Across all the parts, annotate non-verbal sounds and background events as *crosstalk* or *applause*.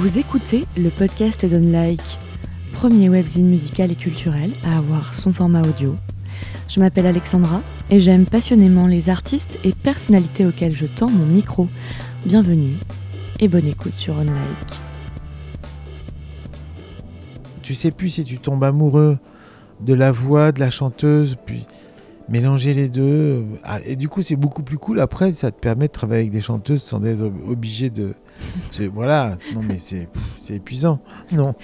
Vous écoutez le podcast d'Unlike, premier webzine musical et culturel à avoir son format audio. Je m'appelle Alexandra et j'aime passionnément les artistes et personnalités auxquels je tends mon micro. Bienvenue et bonne écoute sur Unlike. Tu sais plus si tu tombes amoureux de la voix, de la chanteuse, puis mélanger les deux. Ah, et du coup, c'est beaucoup plus cool. Après, ça te permet de travailler avec des chanteuses sans être obligé de. Voilà, non, mais c'est épuisant. *laughs* Non.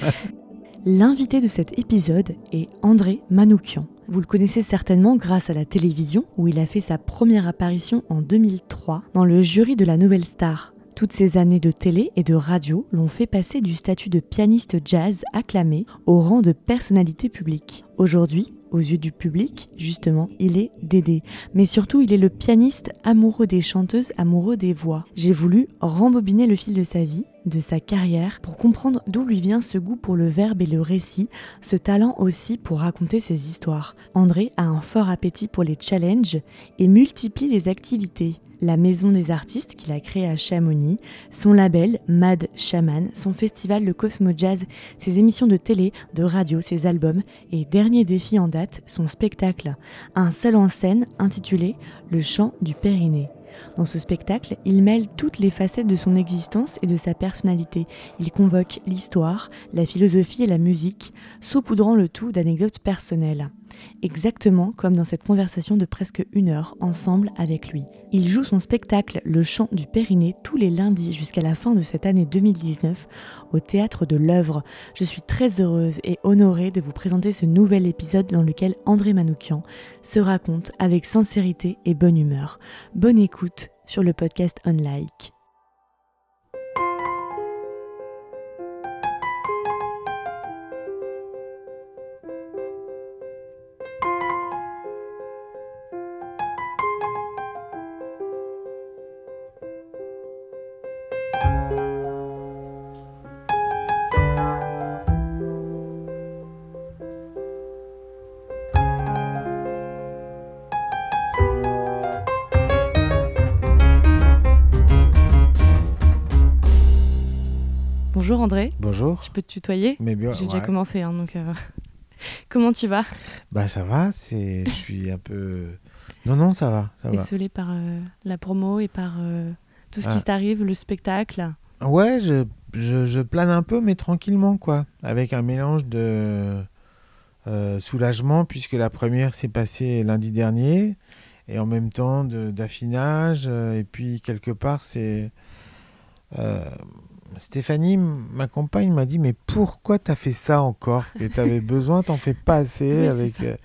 L'invité de cet épisode est André Manoukian. Vous le connaissez certainement grâce à la télévision, où il a fait sa première apparition en 2003 dans le jury de la Nouvelle Star. Toutes ces années de télé et de radio l'ont fait passer du statut de pianiste jazz acclamé au rang de personnalité publique. Aujourd'hui, aux yeux du public, justement, il est Dédé. Mais surtout, il est le pianiste amoureux des chanteuses, amoureux des voix. J'ai voulu rembobiner le fil de sa vie, de sa carrière, pour comprendre d'où lui vient ce goût pour le verbe et le récit, ce talent aussi pour raconter ses histoires. André a un fort appétit pour les challenges et multiplie les activités la maison des artistes qu'il a créée à Chamonix, son label Mad Shaman, son festival Le Cosmo Jazz, ses émissions de télé, de radio, ses albums et dernier défi en date, son spectacle, un seul en scène intitulé Le chant du Périnée. Dans ce spectacle, il mêle toutes les facettes de son existence et de sa personnalité. Il convoque l'histoire, la philosophie et la musique, saupoudrant le tout d'anecdotes personnelles. Exactement comme dans cette conversation de presque une heure ensemble avec lui. Il joue son spectacle Le chant du Périnée tous les lundis jusqu'à la fin de cette année 2019 au théâtre de l'œuvre. Je suis très heureuse et honorée de vous présenter ce nouvel épisode dans lequel André Manoukian se raconte avec sincérité et bonne humeur. Bonne écoute sur le podcast. Bonjour Bonjour. Je peux te tutoyer Mais bien. J'ai déjà commencé, hein, donc. Euh, *laughs* comment tu vas? Bah ça va. C'est, je suis un peu. Non non, ça va, ça Désolée par euh, la promo et par euh, tout ce qui ah. t'arrive, le spectacle. Ouais, je, je, je, plane un peu, mais tranquillement quoi, avec un mélange de soulagement puisque la première s'est passée lundi dernier et en même temps d'affinage et puis quelque part c'est Stéphanie, ma compagne, m'a dit Mais pourquoi t'as fait ça encore? Et t'avais *laughs* besoin, t'en fais pas assez. avec... Euh,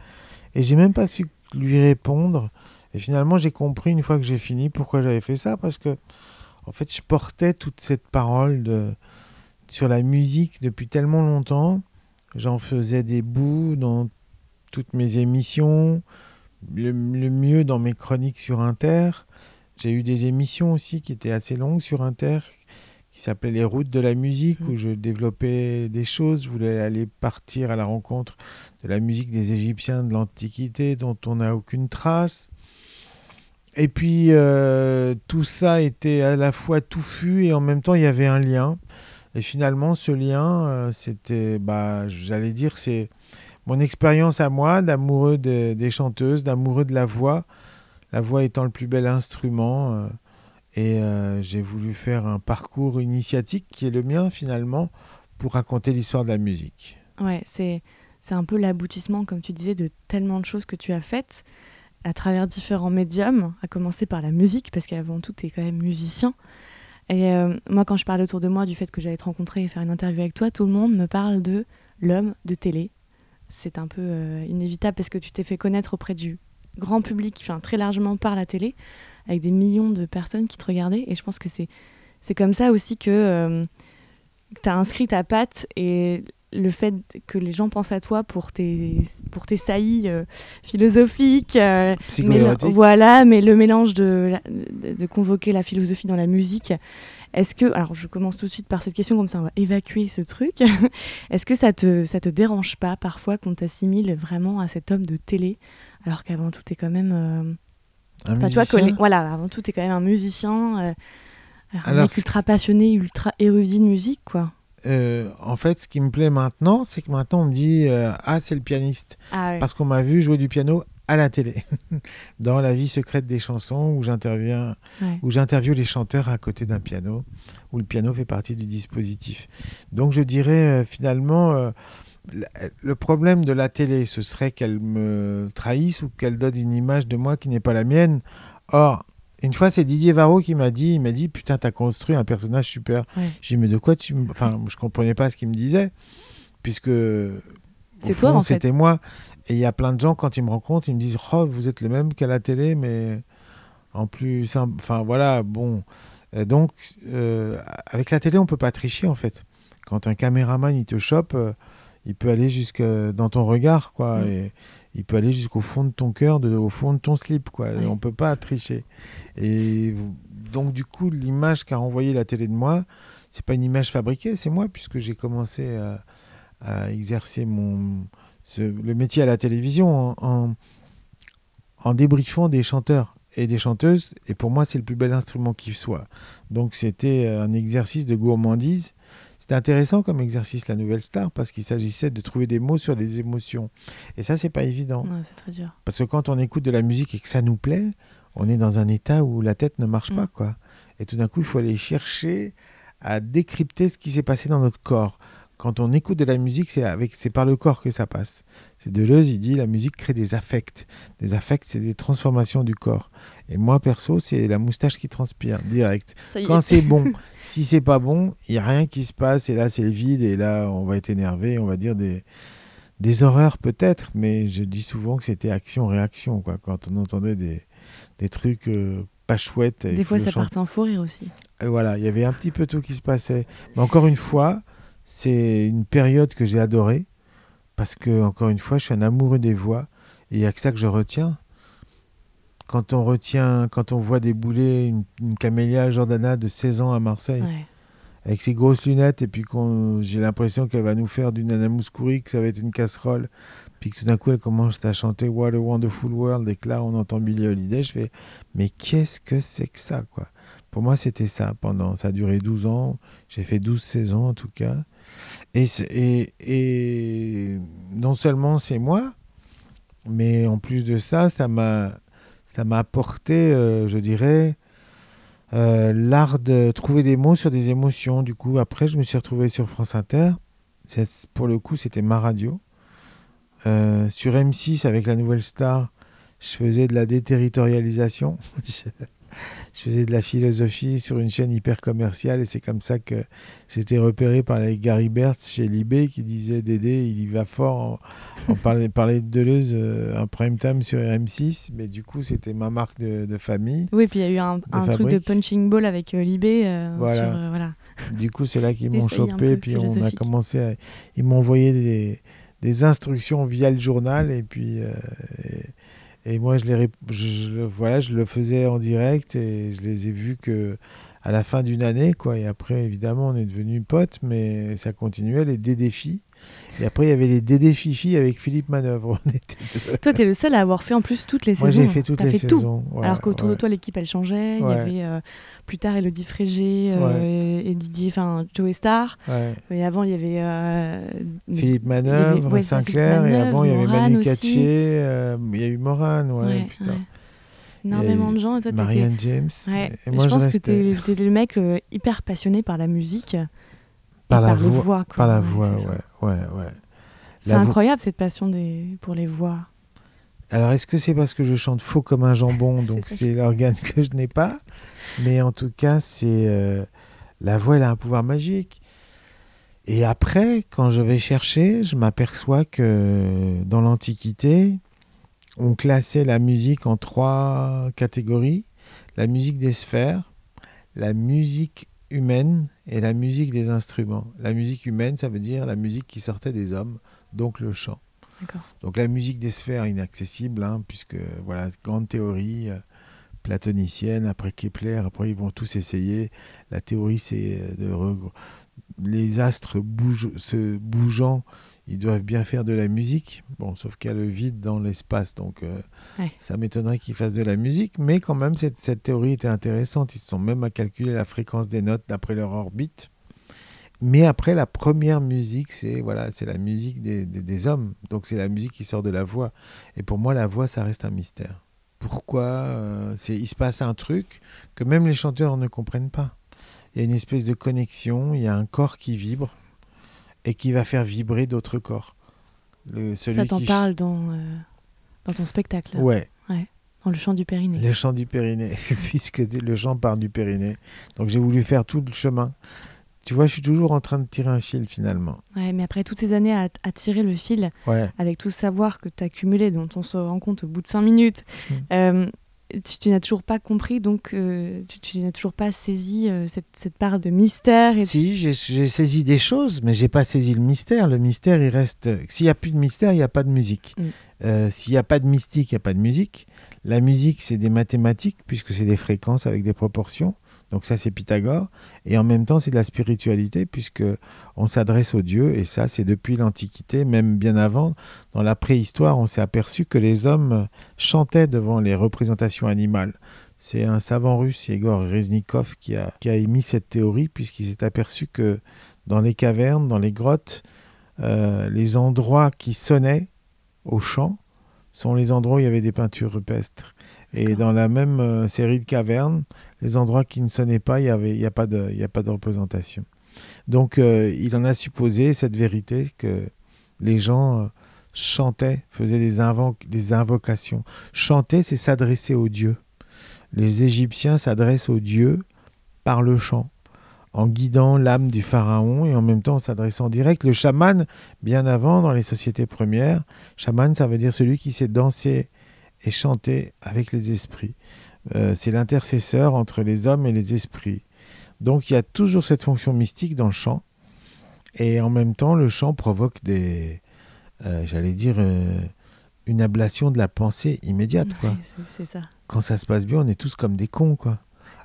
et j'ai même pas su lui répondre. Et finalement, j'ai compris une fois que j'ai fini pourquoi j'avais fait ça. Parce que, en fait, je portais toute cette parole de... sur la musique depuis tellement longtemps. J'en faisais des bouts dans toutes mes émissions, le, le mieux dans mes chroniques sur Inter. J'ai eu des émissions aussi qui étaient assez longues sur Inter, qui s'appelait Les routes de la musique, où je développais des choses. Je voulais aller partir à la rencontre de la musique des Égyptiens de l'Antiquité, dont on n'a aucune trace. Et puis, euh, tout ça était à la fois touffu et en même temps, il y avait un lien. Et finalement, ce lien, euh, c'était, bah, j'allais dire, c'est mon expérience à moi d'amoureux des chanteuses, d'amoureux de la voix. La voix étant le plus bel instrument. Euh, et euh, j'ai voulu faire un parcours initiatique qui est le mien finalement pour raconter l'histoire de la musique. Ouais, c'est, un peu l'aboutissement, comme tu disais, de tellement de choses que tu as faites à travers différents médiums, à commencer par la musique, parce qu'avant tout, tu es quand même musicien. Et euh, moi, quand je parle autour de moi du fait que j'allais te rencontrer et faire une interview avec toi, tout le monde me parle de l'homme de télé. C'est un peu euh, inévitable parce que tu t'es fait connaître auprès du grand public, enfin très largement par la télé avec des millions de personnes qui te regardaient. Et je pense que c'est, c'est comme ça aussi que euh, tu as inscrit ta patte et le fait que les gens pensent à toi pour tes, pour tes saillies euh, philosophiques. Euh, voilà, mais le mélange de, de, convoquer la philosophie dans la musique. Est-ce que, alors je commence tout de suite par cette question, comme ça on va évacuer ce truc. *laughs* Est-ce que ça te, ça te dérange pas parfois qu'on t'assimile vraiment à cet homme de télé, alors qu'avant tout es quand même un musicien. voilà, avant tout, tu es quand même un musicien, euh, un mec ultra passionné, ultra érudit de musique, quoi. euh, en fait, ce qui me plaît maintenant, c'est que maintenant on me dit euh, Ah, c'est le pianiste. Ah. Parce qu'on m'a vu jouer du piano à la télé, *laughs* dans la vie secrète des chansons, où j'interviens, Ouais. où j'interviewe les chanteurs à côté d'un piano, où le piano fait partie du dispositif. Donc je dirais euh, finalement, le problème de la télé, ce serait qu'elle me trahisse ou qu'elle donne une image de moi qui n'est pas la mienne. Or, une fois, c'est Didier Varro qui m'a dit, il m'a dit, putain, t'as construit un personnage super. J'ai dit, mais de quoi tu. Enfin, je comprenais pas ce qu'il me disait, puisque... C'est toi, fond, en fait. C'était moi. Et il y a plein de gens, quand ils me rencontrent, ils me disent, oh, vous êtes le même qu'à la télé, mais en plus. Enfin, voilà, bon. Donc, euh, avec la télé, on peut pas tricher, en fait. Quand un caméraman, il te chope, euh, il peut aller jusque dans ton regard, quoi. Mm. Et il peut aller jusqu'au fond de ton cœur, de- au fond de ton slip, quoi. Et Ouais. on peut pas tricher. Et donc, du coup, l'image qu'a envoyée la télé de moi, c'est pas une image fabriquée, c'est moi, puisque j'ai commencé à, à exercer mon, ce- le métier à la télévision en, en, en débriefant des chanteurs et des chanteuses. Et pour moi, c'est le plus bel instrument qui soit. Donc, c'était un exercice de gourmandise. C'était intéressant comme exercice, la nouvelle star, parce qu'il s'agissait de trouver des mots sur les émotions. Et ça, c'est pas évident. Ouais, c'est très dur. Parce que quand on écoute de la musique et que ça nous plaît, on est dans un état où la tête ne marche Mm. pas, quoi. Et tout d'un coup, il faut aller chercher à décrypter ce qui s'est passé dans notre corps. Quand on écoute de la musique, c'est avec, c'est par le corps que ça passe. C'est Deleuze, il dit la musique crée des affects. Des affects, c'est des transformations du corps. Et moi, perso, c'est la moustache qui transpire, direct. Quand c'est bon, *laughs* si c'est pas bon, il y a rien qui se passe et là c'est le vide et là on va être énervé, on va dire des des horreurs peut-être, mais je dis souvent que c'était action-réaction quoi. Quand on entendait des des trucs euh, pas chouettes. et Des fois, ça partait en faux rire aussi. et voilà, il y avait un petit peu tout qui se passait. Mais encore une fois, c'est une période que j'ai adorée parce que encore une fois, je suis un amoureux des voix et il y a que ça que je retiens. Quand on retient, quand on voit débouler une, une camélia Jordana de 16 ans à Marseille Ouais. avec ses grosses lunettes et puis j'ai l'impression qu'elle va nous faire du Nana Mouskouri, que ça va être une casserole, puis que tout d'un coup elle commence à chanter What a Wonderful World et que là on entend Billie Holiday, je fais mais qu'est-ce que c'est que ça quoi? Pour moi c'était ça pendant, ça a duré 12 ans, j'ai fait 12 saisons en tout cas. Et, et, et non seulement c'est moi, mais en plus de ça, ça m'a ça m'a apporté, euh, je dirais, euh, l'art de trouver des mots sur des émotions. Du coup, après, je me suis retrouvé sur France Inter. Pour le coup, c'était ma radio. Euh, sur M6, avec la nouvelle star, je faisais de la déterritorialisation. *laughs* je faisais de la philosophie sur une chaîne hyper commerciale et c'est comme ça que j'étais repéré par les Gary Bertz chez Libé qui disait Dédé, il y va fort. On parlait, *laughs* parlait de Deleuze euh, en prime time sur RM6, mais du coup, c'était ma marque de, de famille. Oui, puis il y a eu un, un truc de punching ball avec euh, Libé. euh, Voilà. sur, euh, voilà. *laughs* Du coup, c'est là qu'ils m'ont un chopé, puis on a commencé à... Ils m'ont envoyé des, des instructions via le journal, et puis... euh, et, et moi, je, les, je, voilà, je le faisais en direct, et je les ai vus que à la fin d'une année, quoi. Et après, évidemment, on est devenus potes, mais ça continuait, les dédéfis. Et après, il y avait les dédéfifis avec Philippe Manœuvre. *laughs* On était deux. Toi, t'es le seul à avoir fait en plus toutes les Moi, saisons. j'ai fait toutes T'as les fait tout. saisons. ouais, Alors qu'autour ouais. de toi, l'équipe, elle changeait. Il y avait euh, plus tard Elodie Frégé euh, et Didier, enfin Joe Star. Et avant, il y avait euh, Philippe avait- Manœuvre, Sinclair, Philippe et avant il y avait Manu Katché, il y a eu Morane, ouais, ouais, putain. Énormément de gens. Et toi, Marianne James. Ouais. Et moi je je, pense que t'es t'es le mec euh, hyper passionné par la musique. et Par la voix- voix. quoi. par la voix, ouais, ouais, ouais. C'est vo- incroyable cette passion des... pour les voix. Alors est-ce que c'est parce que je chante faux comme un jambon, *laughs* donc c'est *laughs* l'organe que je n'ai pas? Mais en tout cas, c'est euh, la voix, elle a un pouvoir magique. Et après, quand je vais chercher, je m'aperçois que dans l'Antiquité, on classait la musique en trois catégories. La musique des sphères, la musique humaine et la musique des instruments. La musique humaine, ça veut dire la musique qui sortait des hommes, donc le chant. Donc la musique des sphères inaccessible, hein, puisque voilà, grande théorie euh, platonicienne, après Kepler, après ils vont tous essayer. La théorie, c'est euh, de regr- les astres bougent, se bougeant, ils doivent bien faire de la musique. Bon, sauf qu'il y a le vide dans l'espace, donc euh, Ouais. ça m'étonnerait qu'ils fassent de la musique. Mais quand même, cette, cette théorie était intéressante. Ils se sont même à calculer la fréquence des notes d'après leur orbite. mais après, la première musique, c'est voilà, c'est la musique des, des, des hommes. Donc c'est la musique qui sort de la voix. Et pour moi, la voix, ça reste un mystère. Pourquoi euh, c'est, Il se passe un truc que même les chanteurs ne comprennent pas. Il y a une espèce de connexion, il y a un corps qui vibre et qui va faire vibrer d'autres corps. Le, celui ça t'en qui... parle dans, euh, dans ton spectacle. Là? Ouais. ouais. Dans le chant du Périnée. Le chant du Périnée, *laughs* puisque le chant part du Périnée. Donc j'ai voulu faire tout le chemin tu vois, je suis toujours en train de tirer un fil finalement. Ouais, mais après toutes ces années à, à tirer le fil, ouais. avec tout ce savoir que tu as accumulé, dont on se rend compte au bout de cinq minutes, mmh. euh, tu, tu n'as toujours pas compris, donc euh, tu, tu n'as toujours pas saisi euh, cette, cette, part de mystère. Et... Si, j'ai saisi des choses, mais j'ai pas saisi le mystère. Le mystère, il reste. S'il n'y a plus de mystère, il n'y a pas de musique. Mmh. S'il n'y a pas de mystique, il n'y a pas de musique. La musique, c'est des mathématiques, puisque c'est des fréquences avec des proportions. Donc ça, c'est Pythagore. Et en même temps, c'est de la spiritualité, puisque on s'adresse aux dieux. Et ça, c'est depuis l'Antiquité, même bien avant. Dans la préhistoire, on s'est aperçu que les hommes chantaient devant les représentations animales. C'est un savant russe, Igor Reznikov, qui a, qui a émis cette théorie, puisqu'il s'est aperçu que dans les cavernes, dans les grottes, euh, les endroits qui sonnaient au chant sont les endroits où il y avait des peintures rupestres. Et dans la même euh, série de cavernes, les endroits qui ne sonnaient pas, il n'y avait, a, pas de, a pas de représentation. Donc euh, il en a supposé cette vérité que les gens euh, chantaient, faisaient des, des invocations. Chanter, c'est s'adresser aux dieux. Les Égyptiens s'adressent aux dieux par le chant, en guidant l'âme du pharaon et en même temps en s'adressant direct. Le chaman, bien avant, dans les sociétés premières, chaman, ça veut dire celui qui sait danser et chanter avec les esprits. Euh, c'est l'intercesseur entre les hommes et les esprits. Donc il y a toujours cette fonction mystique dans le chant. Et en même temps, le chant provoque des, euh, j'allais dire, euh, une ablation de la pensée immédiate. Quoi. c'est ça. Quand ça se passe bien, on est tous comme des cons. Quoi.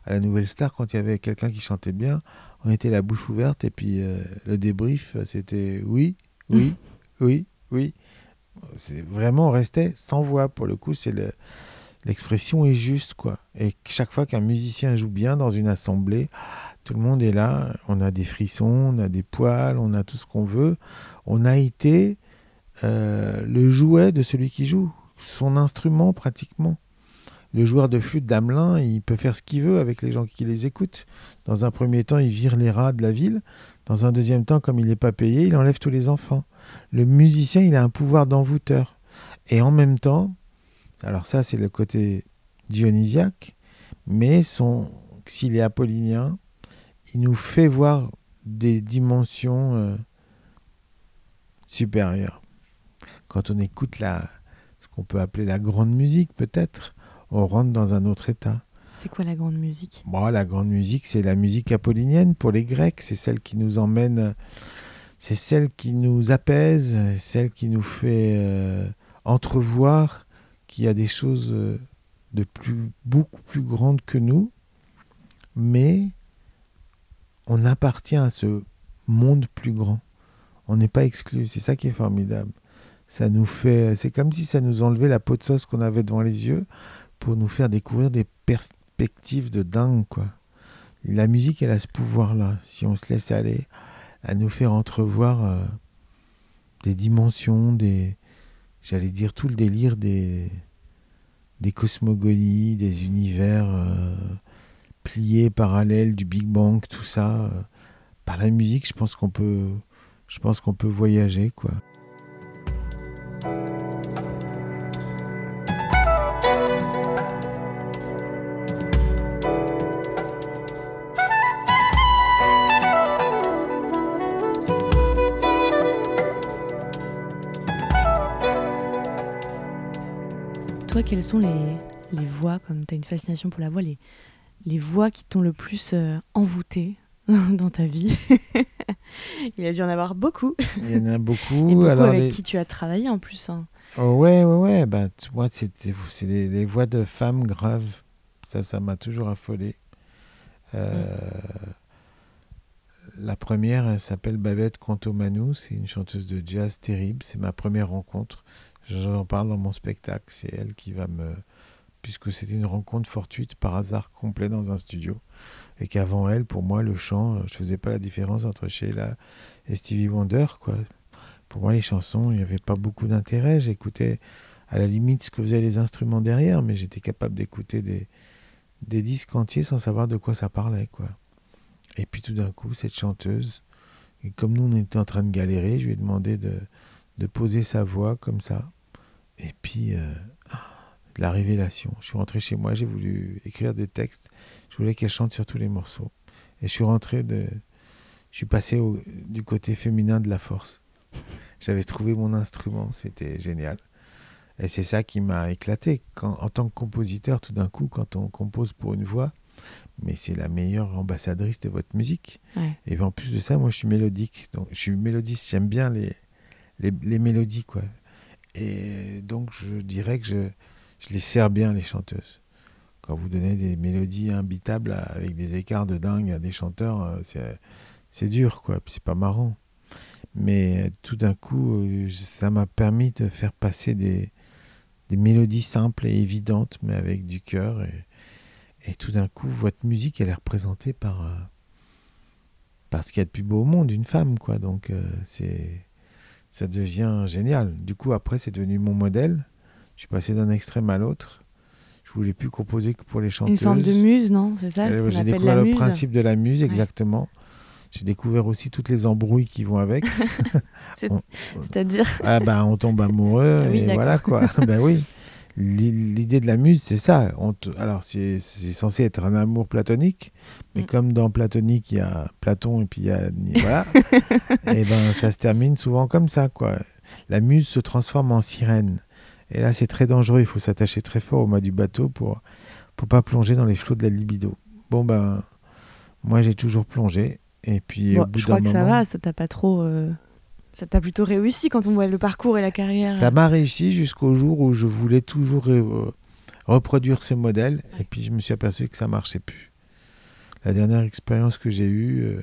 À la Nouvelle Star, quand il y avait quelqu'un qui chantait bien, on était la bouche ouverte et puis le débrief, c'était oui, oui, *laughs* oui, oui. C'est vraiment, on restait sans voix. Pour le coup, c'est le l'expression est juste, quoi. Et chaque fois qu'un musicien joue bien dans une assemblée, tout le monde est là, on a des frissons, on a des poils, on a tout ce qu'on veut. On a été euh, le jouet de celui qui joue, son instrument pratiquement. Le joueur de flûte d'Amelin, il peut faire ce qu'il veut avec les gens qui les écoutent. Dans un premier temps, il vire les rats de la ville. Dans un deuxième temps, comme il n'est pas payé, il enlève tous les enfants. Le musicien, il a un pouvoir d'envoûteur. Et en même temps, alors ça, c'est le côté dionysiaque, mais son, s'il est apollinien, il nous fait voir des dimensions euh, supérieures. Quand on écoute la, ce qu'on peut appeler la grande musique, peut-être, on rentre dans un autre état. C'est quoi la grande musique? Bon, La grande musique, c'est la musique apollinienne pour les Grecs. C'est celle qui nous emmène, c'est celle qui nous apaise, celle qui nous fait euh, entrevoir qu'il y a des choses euh, de plus, beaucoup plus grandes que nous, mais on appartient à ce monde plus grand. On n'est pas exclu. C'est ça qui est formidable. Ça nous fait, c'est comme si ça nous enlevait la peau de sauce qu'on avait devant les yeux pour nous faire découvrir des perspectives de dingue, quoi. La musique, elle a ce pouvoir-là. Si on se laisse aller, à nous faire entrevoir euh, des dimensions, des, j'allais dire tout le délire des, des cosmogonies, des univers euh, pliés, parallèles, du Big Bang, tout ça. Euh, par la musique, je pense qu'on peut, je peut voyager, quoi. Quelles sont les, les voix, comme tu as une fascination pour la voix, les, les voix qui t'ont le plus euh, envoûté *laughs* dans ta vie? Il a dû en avoir beaucoup. Il y en a beaucoup. Et beaucoup Alors avec qui tu as travaillé en plus. Hein. Oh, ouais, ouais, ouais. Bah, moi, c'est les, les, voix de femmes graves. Ça, ça m'a toujours affolé. Euh, la première, elle s'appelle Babette Contomanou. C'est une chanteuse de jazz terrible. C'est ma première rencontre. J'en parle dans mon spectacle. C'est elle qui va me puisque c'était une rencontre fortuite par hasard complet dans un studio. Et qu'avant elle, pour moi, le chant, je faisais pas la différence entre Sheila et Stevie Wonder. Quoi. Pour moi, les chansons, il n'y avait pas beaucoup d'intérêt. J'écoutais à la limite ce que faisaient les instruments derrière, mais j'étais capable d'écouter des, des disques entiers sans savoir de quoi ça parlait. quoi. Et puis tout d'un coup, cette chanteuse, et comme nous, on était en train de galérer, je lui ai demandé de, de poser sa voix comme ça. Et puis, euh, *gasps* la révélation. Je suis rentré chez moi, j'ai voulu écrire des textes. Je voulais qu'elle chante sur tous les morceaux. Et je suis rentré de. Je suis passé au, du côté féminin de la force. *laughs* J'avais trouvé mon instrument, c'était génial. Et c'est ça qui m'a éclaté. Quand, en tant que compositeur, tout d'un coup, quand on compose pour une voix, mais c'est la meilleure ambassadrice de votre musique. Ouais. Et en plus de ça, moi, je suis mélodique. Donc, je suis mélodiste. J'aime bien les, les, les mélodies, quoi. Et donc, je dirais que je, je les sers bien, les chanteuses. Quand vous donnez des mélodies imbitables avec des écarts de dingue à des chanteurs, euh, c'est, dur, quoi. C'est pas marrant. Mais euh, tout d'un coup, euh, ça m'a permis de faire passer des, des mélodies simples et évidentes, mais avec du cœur. Et, et tout d'un coup, votre musique, elle est représentée par, par ce qu'il y a de plus beau au monde, une femme, quoi. Donc, c'est, ça devient génial. Du coup, après, c'est devenu mon modèle. Je suis passé d'un extrême à l'autre. Je voulais plus composer que pour les chanteuses. Une forme de muse, non C'est ça ce Euh, J'ai découvert la le muse principe de la muse, exactement. J'ai découvert aussi toutes les embrouilles qui vont avec. *laughs* C'est- On- C'est-à-dire ah bah on tombe amoureux *laughs* oui, et voilà quoi. *laughs* ben oui. L'i- L'idée de la muse, c'est ça. On te- Alors c'est censé être un amour platonique, mais Mm. comme dans platonique il y a Platon et puis il y a voilà. *laughs* et ben ça se termine souvent comme ça quoi. La muse se transforme en sirène. Et là c'est très dangereux. Il faut s'attacher très fort au mât du bateau pour pour pas plonger dans les flots de la libido. Bon ben moi j'ai toujours plongé et puis Bon, au bout Je crois que ça moment- va, ça t'a pas trop. euh, Ça t'a plutôt réussi quand on voit le parcours et la carrière. Ça m'a réussi jusqu'au jour où je voulais toujours euh, reproduire ce modèle et puis je me suis aperçu que ça marchait plus. La dernière expérience que j'ai eue, euh,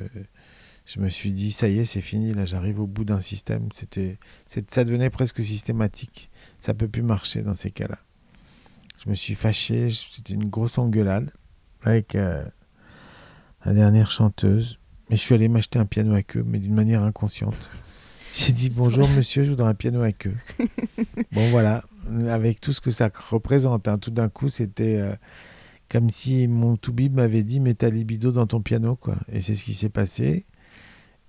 je me suis dit ça y est, c'est fini, là j'arrive au bout d'un système. C'était, ça devenait presque systématique. Ça peut plus marcher dans ces cas-là. Je me suis fâché, c'était une grosse engueulade avec euh, la dernière chanteuse. Mais je suis allé m'acheter un piano à queue, mais d'une manière inconsciente. J'ai dit bonjour monsieur, je voudrais un piano à queue. *laughs* bon voilà, avec tout ce que ça représente. hein. Tout d'un coup, c'était euh, comme si mon toubib m'avait dit mets ta libido dans ton piano. quoi. Et c'est ce qui s'est passé.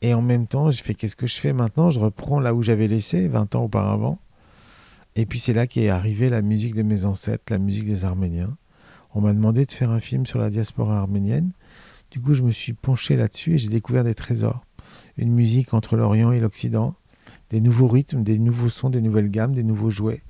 Et en même temps, je fais qu'est-ce que je fais maintenant? Je reprends là où j'avais laissé 20 ans auparavant. Et puis c'est là qu'est arrivée la musique de mes ancêtres, la musique des Arméniens. On m'a demandé de faire un film sur la diaspora arménienne. Du coup, je me suis penché là-dessus et j'ai découvert des trésors. Une musique entre l'Orient et l'Occident, des nouveaux rythmes, des nouveaux sons, des nouvelles gammes, des nouveaux jouets.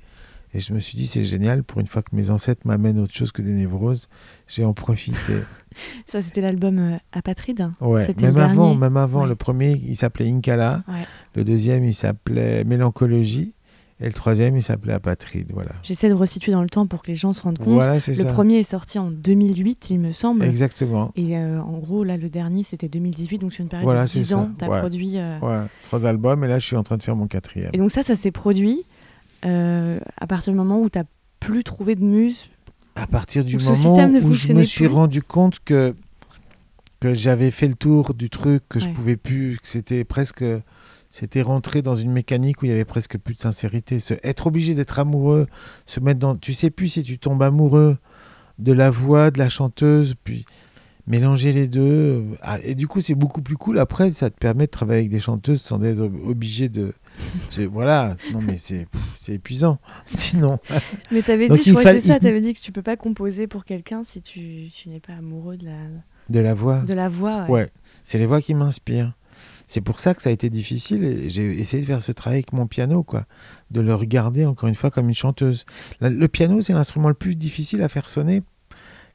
Et je me suis dit, c'est génial, pour une fois que mes ancêtres m'amènent autre chose que des névroses, j'ai en profité. *laughs* Ça, c'était l'album euh, Apatride. Ouais, même avant, même avant. Ouais. Le premier, il s'appelait Inkala. Ouais. Le deuxième, il s'appelait Mélancologie. Et le troisième, il s'appelait Apatride. Voilà. J'essaie de resituer dans le temps pour que les gens se rendent compte. Voilà, le ça. premier est sorti en 2008, il me semble. Exactement. Et euh, en gros, là, le dernier, c'était 2018, donc sur une période Voilà, de c'est 10 ça. ans, tu as Ouais. produit. euh, Ouais, trois albums. Et là, je suis en train de faire mon quatrième. Et donc ça, ça s'est produit euh, à partir du moment où tu plus trouvé de muse. à partir du moment où je me suis plus rendu compte que que j'avais fait le tour du truc, que je Ouais. pouvais plus, que c'était presque, c'était rentré dans une mécanique où il y avait presque plus de sincérité. Se, être obligé d'être amoureux, se mettre dans, tu sais plus si tu tombes amoureux de la voix de la chanteuse, puis mélanger les deux. euh, ah, et du coup, c'est beaucoup plus cool. Après, ça te permet de travailler avec des chanteuses sans être ob- obligé de, voilà. Non mais c'est, épuisant. *laughs* Sinon. Mais tu avais Donc, dit, je crois que ça, il- tu avais dit que tu peux pas composer pour quelqu'un si tu, tu n'es pas amoureux de la, De la voix. de la voix. ouais. Ouais, c'est les voix qui m'inspirent. C'est pour ça que ça a été difficile. J'ai essayé de faire ce travail avec mon piano, quoi. De le regarder encore une fois comme une chanteuse. La- le piano, c'est l'instrument le plus difficile à faire sonner.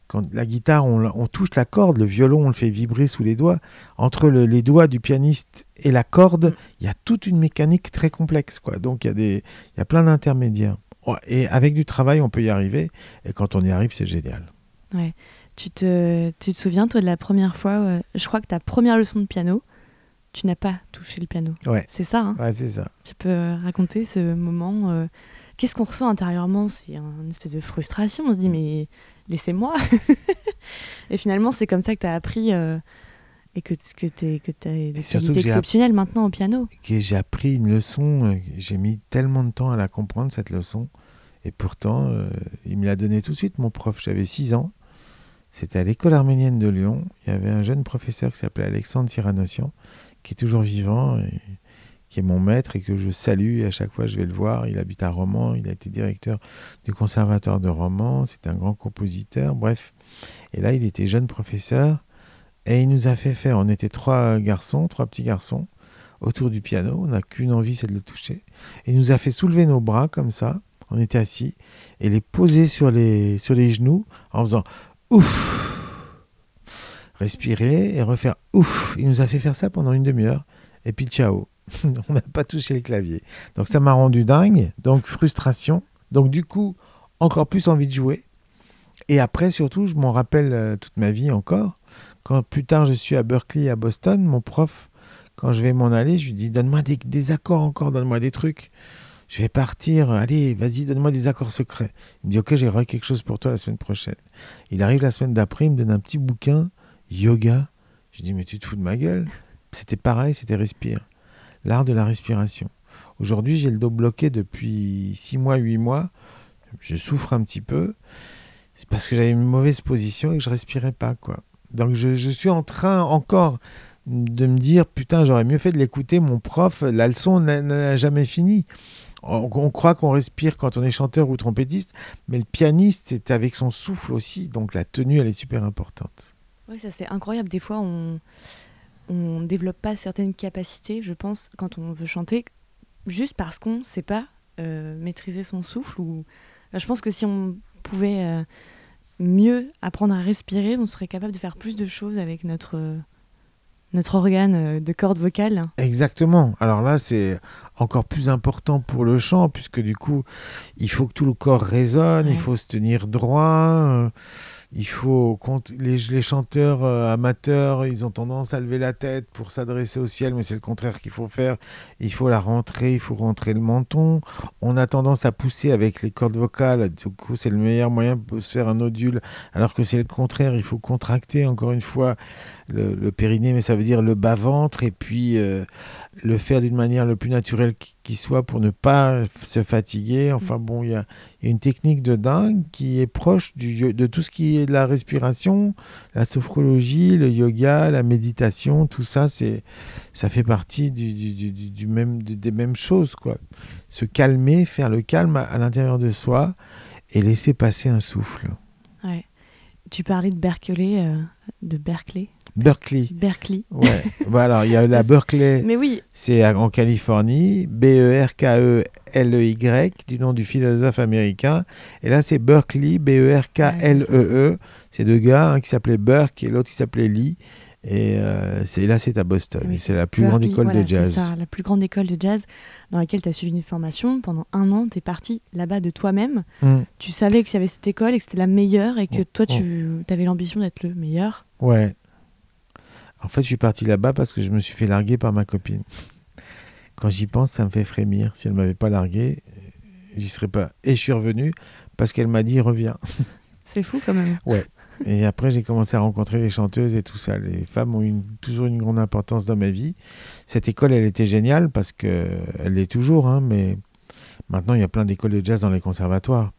Quand la guitare, on, touche la corde, le violon, on le fait vibrer sous les doigts. Entre le- les doigts du pianiste et la corde, Mm. il y a toute une mécanique très complexe, quoi. Donc il y a des, il y a plein d'intermédiaires. Ouais, Et avec du travail, on peut y arriver. Et quand on y arrive, c'est génial. Tu, te, tu te souviens, toi, de la première fois, euh, je crois que ta première leçon de piano, tu n'as pas touché le piano. Ouais. C'est ça, hein Ouais, c'est ça. Tu peux euh, raconter ce moment euh, qu'est-ce qu'on ressent intérieurement? C'est une espèce de frustration. On se dit, mais laissez-moi. *laughs* et finalement, c'est comme ça que tu as appris euh, et que, que tu as des qualités exceptionnelles maintenant au piano. J'ai appris une leçon, j'ai mis tellement de temps à la comprendre, cette leçon. Et pourtant, euh, il me l'a donné tout de suite, mon prof. J'avais 6 ans. C'était à l'école arménienne de Lyon. Il y avait un jeune professeur qui s'appelait Alexandre Tyrannosian, qui est toujours vivant. Et qui est mon maître et que je salue. À chaque fois, je vais le voir. Il habite à Romans. Il a été directeur du conservatoire de Romans. C'est un grand compositeur. Bref. Et là, il était jeune professeur. Et il nous a fait faire. On était trois garçons, trois petits garçons, autour du piano. On n'a qu'une envie, c'est de le toucher. Et il nous a fait soulever nos bras comme ça. On était assis. Et les poser sur les, sur les genoux en faisant ouf. Respirer et refaire ouf. Il nous a fait faire ça pendant une demi-heure. Et puis ciao. *laughs* on n'a pas touché le clavier. Donc ça m'a rendu dingue, donc frustration. Donc du coup, encore plus envie de jouer. Et après, surtout, je m'en rappelle euh, toute ma vie encore. Quand plus tard je suis à Berkeley, à Boston, mon prof, quand je vais m'en aller, je lui dis Donne-moi des, accords encore, donne-moi des trucs. Je vais partir, allez, vas-y, donne-moi des accords secrets. Il me dit Ok, j'ai quelque chose pour toi la semaine prochaine. Il arrive la semaine d'après, il me donne un petit bouquin, yoga. Je dis Mais tu te fous de ma gueule C'était pareil, c'était respire l'art de la respiration. Aujourd'hui, j'ai le dos bloqué depuis 6 mois, 8 mois. Je souffre un petit peu. C'est parce que j'avais une mauvaise position et que je respirais pas, quoi. Donc je, suis en train encore de me dire, putain, j'aurais mieux fait de l'écouter, mon prof, la leçon n'a jamais fini. On, on croit qu'on respire quand on est chanteur ou trompettiste, mais le pianiste, c'est avec son souffle aussi, donc la tenue, elle est super importante. Oui, ça c'est incroyable. Des fois, on, on développe pas certaines capacités, je pense, quand on veut chanter, juste parce qu'on ne sait pas euh, maîtriser son souffle. Ou... je pense que si on pouvait euh, mieux apprendre à respirer, on serait capable de faire plus de choses avec notre, notre organe euh, de corde vocale. Exactement. Alors là, c'est encore plus important pour le chant, puisque du coup, il faut que tout le corps résonne, il faut se tenir droit il faut les, les chanteurs euh, amateurs, ils ont tendance à lever la tête pour s'adresser au ciel, mais c'est le contraire qu'il faut faire. Il faut la rentrer, il faut rentrer le menton. On a tendance à pousser avec les cordes vocales. Du coup, c'est le meilleur moyen pour se faire un nodule, alors que c'est le contraire. Il faut contracter encore une fois le, périnée, mais ça veut dire le bas ventre, et puis euh, le faire d'une manière le plus naturelle qui soit pour ne pas se fatiguer. Enfin bon, il y a, une technique de dingue qui est proche du, de tout ce qui est de la respiration, la sophrologie, le yoga, la méditation, tout ça, c'est ça fait partie du, du, du, même, des mêmes choses. quoi. Se calmer, faire le calme à, l'intérieur de soi et laisser passer un souffle. Ouais. Tu parlais de Berkeley, euh, de Berkeley. Berkeley. Berkeley. Ouais. *laughs* voilà, il y a la Berkeley. Mais oui. C'est en Californie. B-E-R-K-E-L-E-Y, du nom du philosophe américain. Et là, c'est Berkeley, B-E-R-K-L-E-E. c'est deux gars, un qui s'appelait Burke et l'autre qui s'appelait Lee. Et euh, c'est là, c'est à Boston. c'est la plus grande école de jazz. Ça, la plus grande école de jazz dans laquelle tu as suivi une formation. Pendant un an, tu es parti là-bas de toi-même. Hmm. Tu savais qu'il y avait cette école et que c'était la meilleure et que toi, tu avais l'ambition d'être le meilleur. Ouais, en fait, je suis parti là-bas parce que je me suis fait larguer par ma copine. Quand j'y pense, ça me fait frémir. Si elle ne m'avait pas largué, j'y serais pas. Et je suis revenu parce qu'elle m'a dit reviens. *laughs* C'est fou quand même. Ouais. Et après, j'ai commencé à rencontrer les chanteuses et tout ça. Les femmes ont toujours une grande importance dans ma vie. Cette école, elle était géniale parce qu'elle l'est toujours, hein, mais maintenant, il y a plein d'écoles de jazz dans les conservatoires.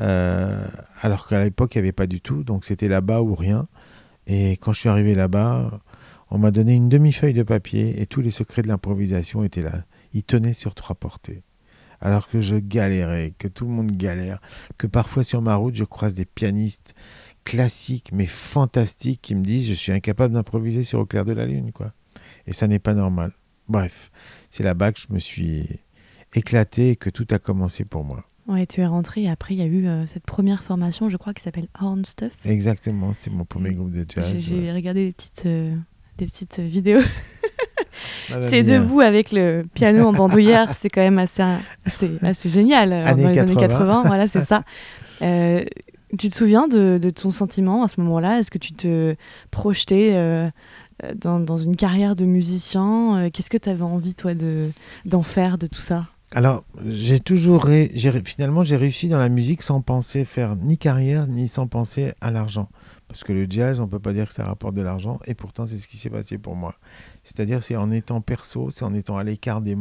Euh, alors qu'à l'époque, il n'y avait pas du tout. Donc, c'était là-bas ou rien. Et quand je suis arrivé là-bas, on m'a donné une demi-feuille de papier et tous les secrets de l'improvisation étaient là. Ils tenaient sur trois portées. Alors que je galérais, que tout le monde galère, que parfois sur ma route je croise des pianistes classiques mais fantastiques qui me disent je suis incapable d'improviser sur Au clair de la lune quoi. Et ça n'est pas normal. Bref, c'est là-bas que je me suis éclaté et que tout a commencé pour moi. Ouais, tu es rentré et après il y a eu euh, cette première formation, je crois, qui s'appelle Horn Stuff. Exactement, c'est mon premier groupe de jazz. J'ai regardé des petites, euh, des petites vidéos. *laughs* c'est debout avec le piano en bandoulière, *laughs* c'est quand même assez, assez, génial. Euh, dans les années 80, voilà, c'est *laughs* ça. Euh, tu te souviens de, de, ton sentiment à ce moment-là? Est-ce que tu te projetais euh, dans, dans, une carrière de musicien? Qu'est-ce que tu avais envie, toi, d'en faire de tout ça? Alors, j'ai toujours. Finalement, j'ai réussi dans la musique sans penser faire ni carrière, ni sans penser à l'argent. Parce que le jazz, on ne peut pas dire que ça rapporte de l'argent, et pourtant, c'est ce qui s'est passé pour moi. C'est-à-dire, c'est en étant perso, c'est en étant à l'écart des,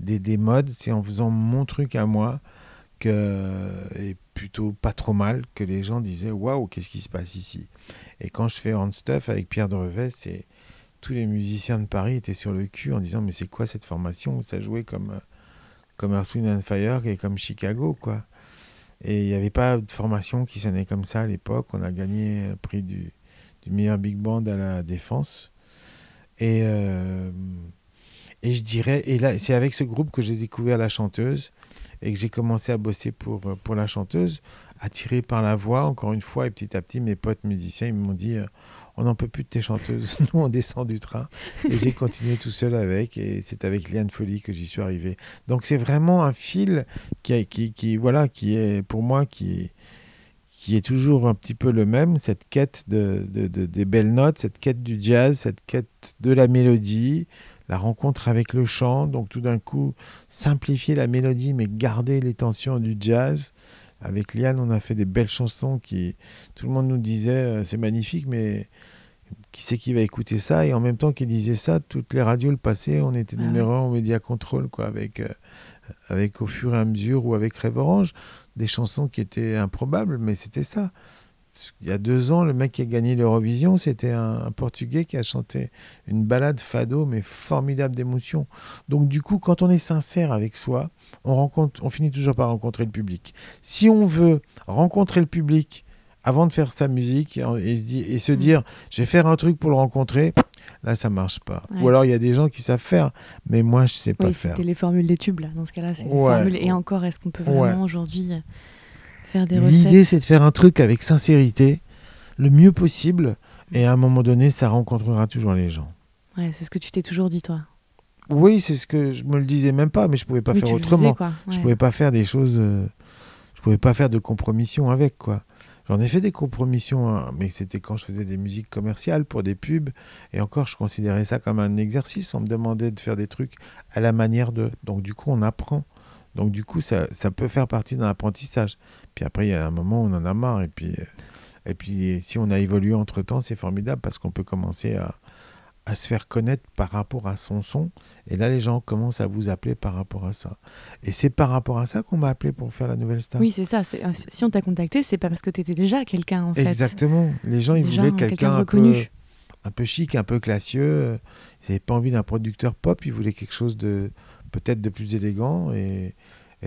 des, des modes, c'est en faisant mon truc à moi, que, et plutôt pas trop mal, que les gens disaient Waouh, qu'est-ce qui se passe ici? Et quand je fais On Stuff avec Pierre Drevet, c'est tous les musiciens de Paris étaient sur le cul en disant mais c'est quoi cette formation? Ça jouait comme comme Earth, and Fire et comme Chicago quoi et il n'y avait pas de formation qui sonnait comme ça à l'époque. On a gagné le prix du, du meilleur big band à la défense. Et euh, et je dirais et là c'est avec ce groupe que j'ai découvert la chanteuse et que j'ai commencé à bosser pour pour la chanteuse attiré par la voix encore une fois et petit à petit mes potes musiciens ils m'ont dit euh, on n'en peut plus de tes chanteuses. *laughs* Nous, on descend du train. Et j'ai continué tout seul avec. Et c'est avec Liane Folie que j'y suis arrivé. Donc, c'est vraiment un fil qui, qui, qui, voilà, qui est, pour moi, qui, qui est toujours un petit peu le même. Cette quête de, de, des belles notes, cette quête du jazz, cette quête de la mélodie, la rencontre avec le chant. Donc, tout d'un coup, simplifier la mélodie, mais garder les tensions du jazz. Avec Liane, on a fait des belles chansons qui, tout le monde nous disait, euh, c'est magnifique, mais qui c'est qui va écouter ça? Et en même temps qu'il disait ça, toutes les radios le passaient, on était ah numéro un au Média Control, quoi, avec, euh, avec au fur et à mesure ou avec Rêve Orange, des chansons qui étaient improbables, mais c'était ça il y a deux ans, le mec qui a gagné l'Eurovision, c'était un, Portugais qui a chanté une balade fado, mais formidable d'émotion. Donc du coup, quand on est sincère avec soi, on, rencontre, on finit toujours par rencontrer le public. Si on veut rencontrer le public avant de faire sa musique et, se, mm. dire, je vais faire un truc pour le rencontrer, là, ça marche pas. Ou alors, il y a des gens qui savent faire, mais moi, je sais pas faire. C'était les formules des tubes, là. Dans ce cas-là, c'est les formules. Et encore, est-ce qu'on peut vraiment aujourd'hui L'idée, c'est de faire un truc avec sincérité, le mieux possible, et à un moment donné, ça rencontrera toujours les gens. Ouais, c'est ce que tu t'es toujours dit, toi. Oui, c'est ce que je me le disais même pas, mais je pouvais pas faire autrement. Je pouvais pas faire des choses. Euh, je pouvais pas faire de compromission avec quoi. J'en ai fait des compromissions, hein, mais c'était quand je faisais des musiques commerciales pour des pubs. Et encore, je considérais ça comme un exercice. On me demandait de faire des trucs à la manière de. Donc, du coup, on apprend. Donc, du coup, ça, ça peut faire partie d'un apprentissage. Puis après, il y a un moment où on en a marre. Et puis, euh, et puis si on a évolué entre-temps, c'est formidable parce qu'on peut commencer à, à se faire connaître par rapport à son son. Et là, les gens commencent à vous appeler par rapport à ça. Et c'est par rapport à ça qu'on m'a appelé pour faire la nouvelle star. Oui, c'est ça. Euh, si on t'a contacté, c'est pas parce que tu étais déjà quelqu'un, en fait. Exactement. Les gens, ils voulaient quelqu'un un peu, un peu chic, un peu classieux. Ils n'avaient pas envie d'un producteur pop. Ils voulaient quelque chose de peut-être de plus élégant. Et,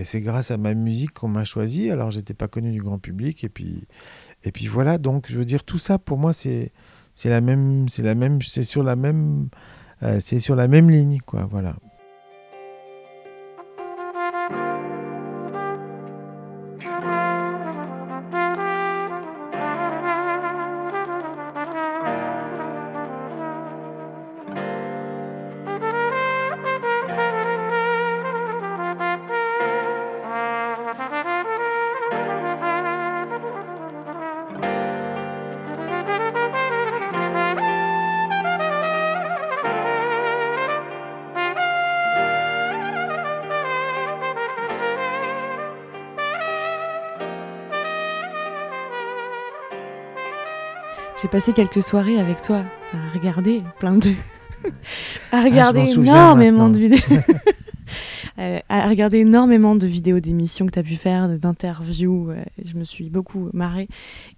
c'est grâce à ma musique qu'on m'a choisi. Alors, j'étais pas connu du grand public. Et puis, voilà. Donc, je veux dire, tout ça, pour moi, c'est c'est la même, c'est la même, c'est sur la même, euh, c'est sur la même ligne, quoi. Voilà. Passé quelques soirées avec toi à regarder plein de. *laughs* à regarder ah, énormément de vidéos. *laughs* Euh, à regarder énormément de vidéos d'émissions que tu as pu faire, d'interviews. Euh, je me suis beaucoup marrée.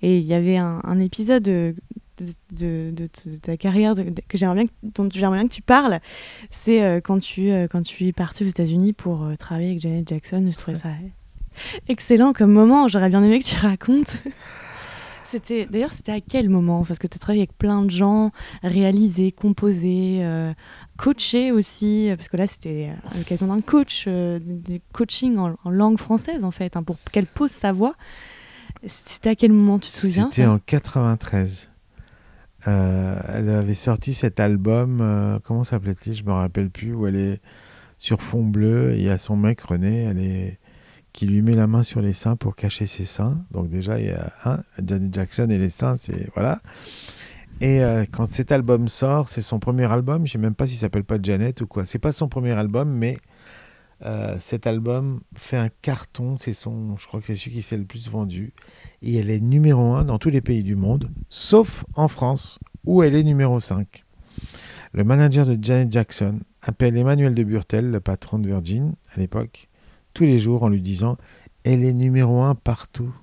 Et il y avait un, épisode de, de, ta carrière que j'aimerais bien, dont j'aimerais bien que tu parles. C'est euh, quand, tu, quand tu es parti aux États-Unis pour travailler avec Janet Jackson. Je trouvais ça excellent comme moment. J'aurais bien aimé que tu racontes. *laughs* C'était d'ailleurs c'était à quel moment? Parce que tu as travaillé avec plein de gens, réalisé, composé, euh, coaché aussi, parce que là c'était à l'occasion d'un coach, euh, du coaching en, langue française en fait, hein, pour qu'elle pose sa voix. C'était à quel moment tu te souviens? C'était en 93. Euh, elle avait sorti cet album, comment s'appelait-il? Je me rappelle plus, où elle est sur fond bleu il y a son mec René, elle est qui lui met la main sur les seins pour cacher ses seins. Donc déjà, il y a un, Janet Jackson et les seins, c'est voilà. Et euh, quand cet album sort, c'est son premier album. Je sais même pas s'il s'appelle pas Janet ou quoi. C'est pas son premier album, mais Euh, cet album fait un carton, c'est son, je crois que c'est celui qui s'est le plus vendu, et elle est numéro 1 dans tous les pays du monde, sauf en France, où elle est numéro 5. Le manager de Janet Jackson appelle Emmanuel de Burtel, le patron de Virgin à l'époque, tous les jours en lui disant Elle est numéro 1 partout,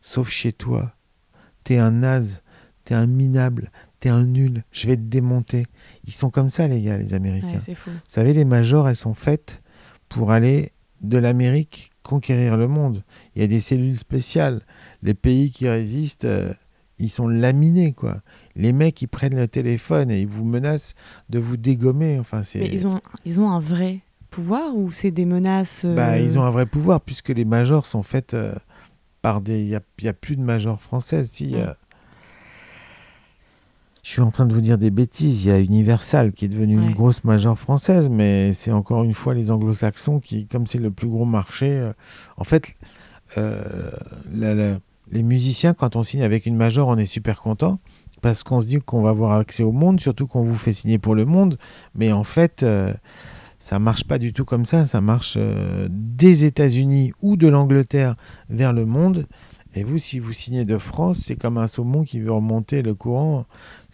sauf chez toi. T'es un naze, t'es un minable, t'es un nul, je vais te démonter. Ils sont comme ça, les gars, les Américains. Vous savez, les majors, elles sont faites pour aller de l'Amérique conquérir le monde. Il y a des cellules spéciales. Les pays qui résistent, euh, ils sont laminés, quoi. Les mecs, ils prennent le téléphone et ils vous menacent de vous dégommer. Enfin, c'est. Mais ils ont, ils ont un vrai pouvoir ou c'est des menaces euh, bah, Ils ont un vrai pouvoir puisque les majors sont faites euh, par des. Il n'y a, a, plus de majors françaises. Si, je suis en train de vous dire des bêtises. Il y a Universal qui est devenu une grosse majeure française, mais c'est encore une fois les anglo-saxons qui, comme c'est le plus gros marché, euh, en fait, euh, les musiciens, quand on signe avec une major, on est super content parce qu'on se dit qu'on va avoir accès au monde, surtout qu'on vous fait signer pour le monde. Mais en fait, euh, ça marche pas du tout comme ça. Ça marche des États-Unis ou de l'Angleterre vers le monde. Et vous, si vous signez de France, c'est comme un saumon qui veut remonter le courant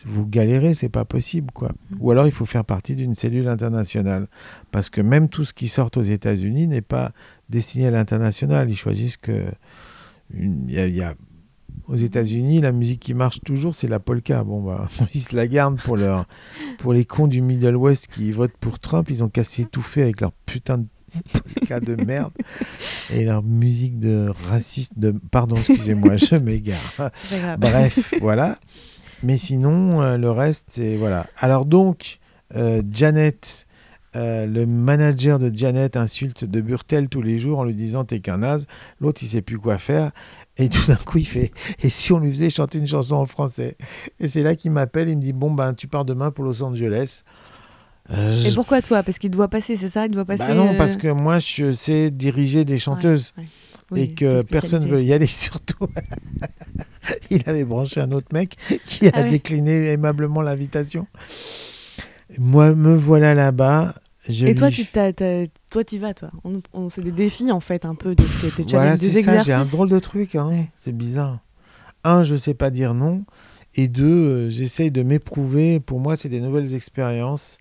vous galérez, c'est pas possible, quoi. Ou alors il faut faire partie d'une cellule internationale, parce que même tout ce qui sort aux États-Unis n'est pas destiné à l'international. Ils choisissent que il y, a, aux États-Unis la musique qui marche toujours, c'est la polka. Bon bah, *laughs* ils se la gardent pour leur, pour les cons du Middle West qui votent pour Trump. Ils ont cassé tout fait avec leur putain de polka de merde et leur musique de raciste de pardon excusez-moi je *laughs* m'égare bref voilà mais sinon, euh, le reste, c'est voilà. Alors donc, euh, Janet, euh, le manager de Janet insulte de Burtel tous les jours en lui disant t'es qu'un naze. L'autre, il sait plus quoi faire. Et tout d'un coup, il fait Et si on lui faisait chanter une chanson en français? Et c'est là qu'il m'appelle. Il me dit Bon, ben, tu pars demain pour Los Angeles. Et pourquoi toi? Parce qu'il doit passer, c'est ça? Il doit passer. Bah non, parce que moi, je sais diriger des chanteuses. et que personne ne veut y aller, *laughs* surtout. il avait branché un autre mec qui a ah décliné aimablement l'invitation. Moi, me voilà là-bas. Et toi, tu toi, y vas, toi. On, c'est des défis en fait, un peu, des, des voilà, c'est ça. J'ai un drôle de truc. Hein. C'est bizarre. Un, je sais pas dire non. Et deux, euh, j'essaye de m'éprouver. Pour moi, c'est des nouvelles expériences.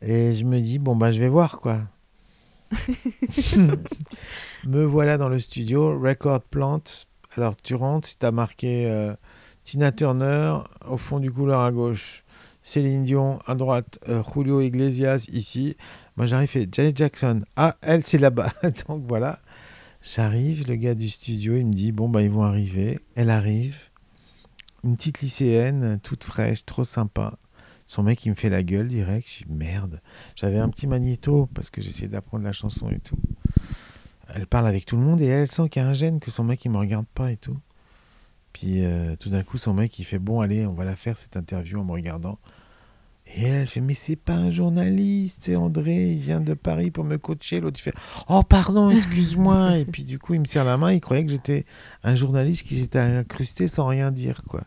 Et je me dis, bon, bah, je vais voir, quoi. *laughs* *laughs* me voilà dans le studio, record plant, alors tu rentres, tu as marqué euh, Tina Turner au fond du couloir à gauche, Céline Dion à droite, euh, Julio Iglesias ici. Moi j'arrive et Janet Jackson. Ah, elle c'est là-bas. *laughs* Donc voilà. J'arrive, le gars du studio, il me dit bon bah ils vont arriver. Elle arrive. Une petite lycéenne, toute fraîche, trop sympa. Son mec il me fait la gueule direct. Je dis merde. J'avais un petit magnéto parce que j'essayais d'apprendre la chanson et tout elle parle avec tout le monde et elle sent qu'il y a un gêne, que son mec il me regarde pas et tout. Puis euh, tout d'un coup, son mec il fait bon, allez, on va la faire cette interview en me regardant. Et elle fait mais c'est pas un journaliste, c'est André, il vient de Paris pour me coacher. L'autre fait oh pardon, excuse-moi. *laughs* et puis du coup il me serre la main, il croyait que j'étais un journaliste qui s'était incrusté sans rien dire quoi.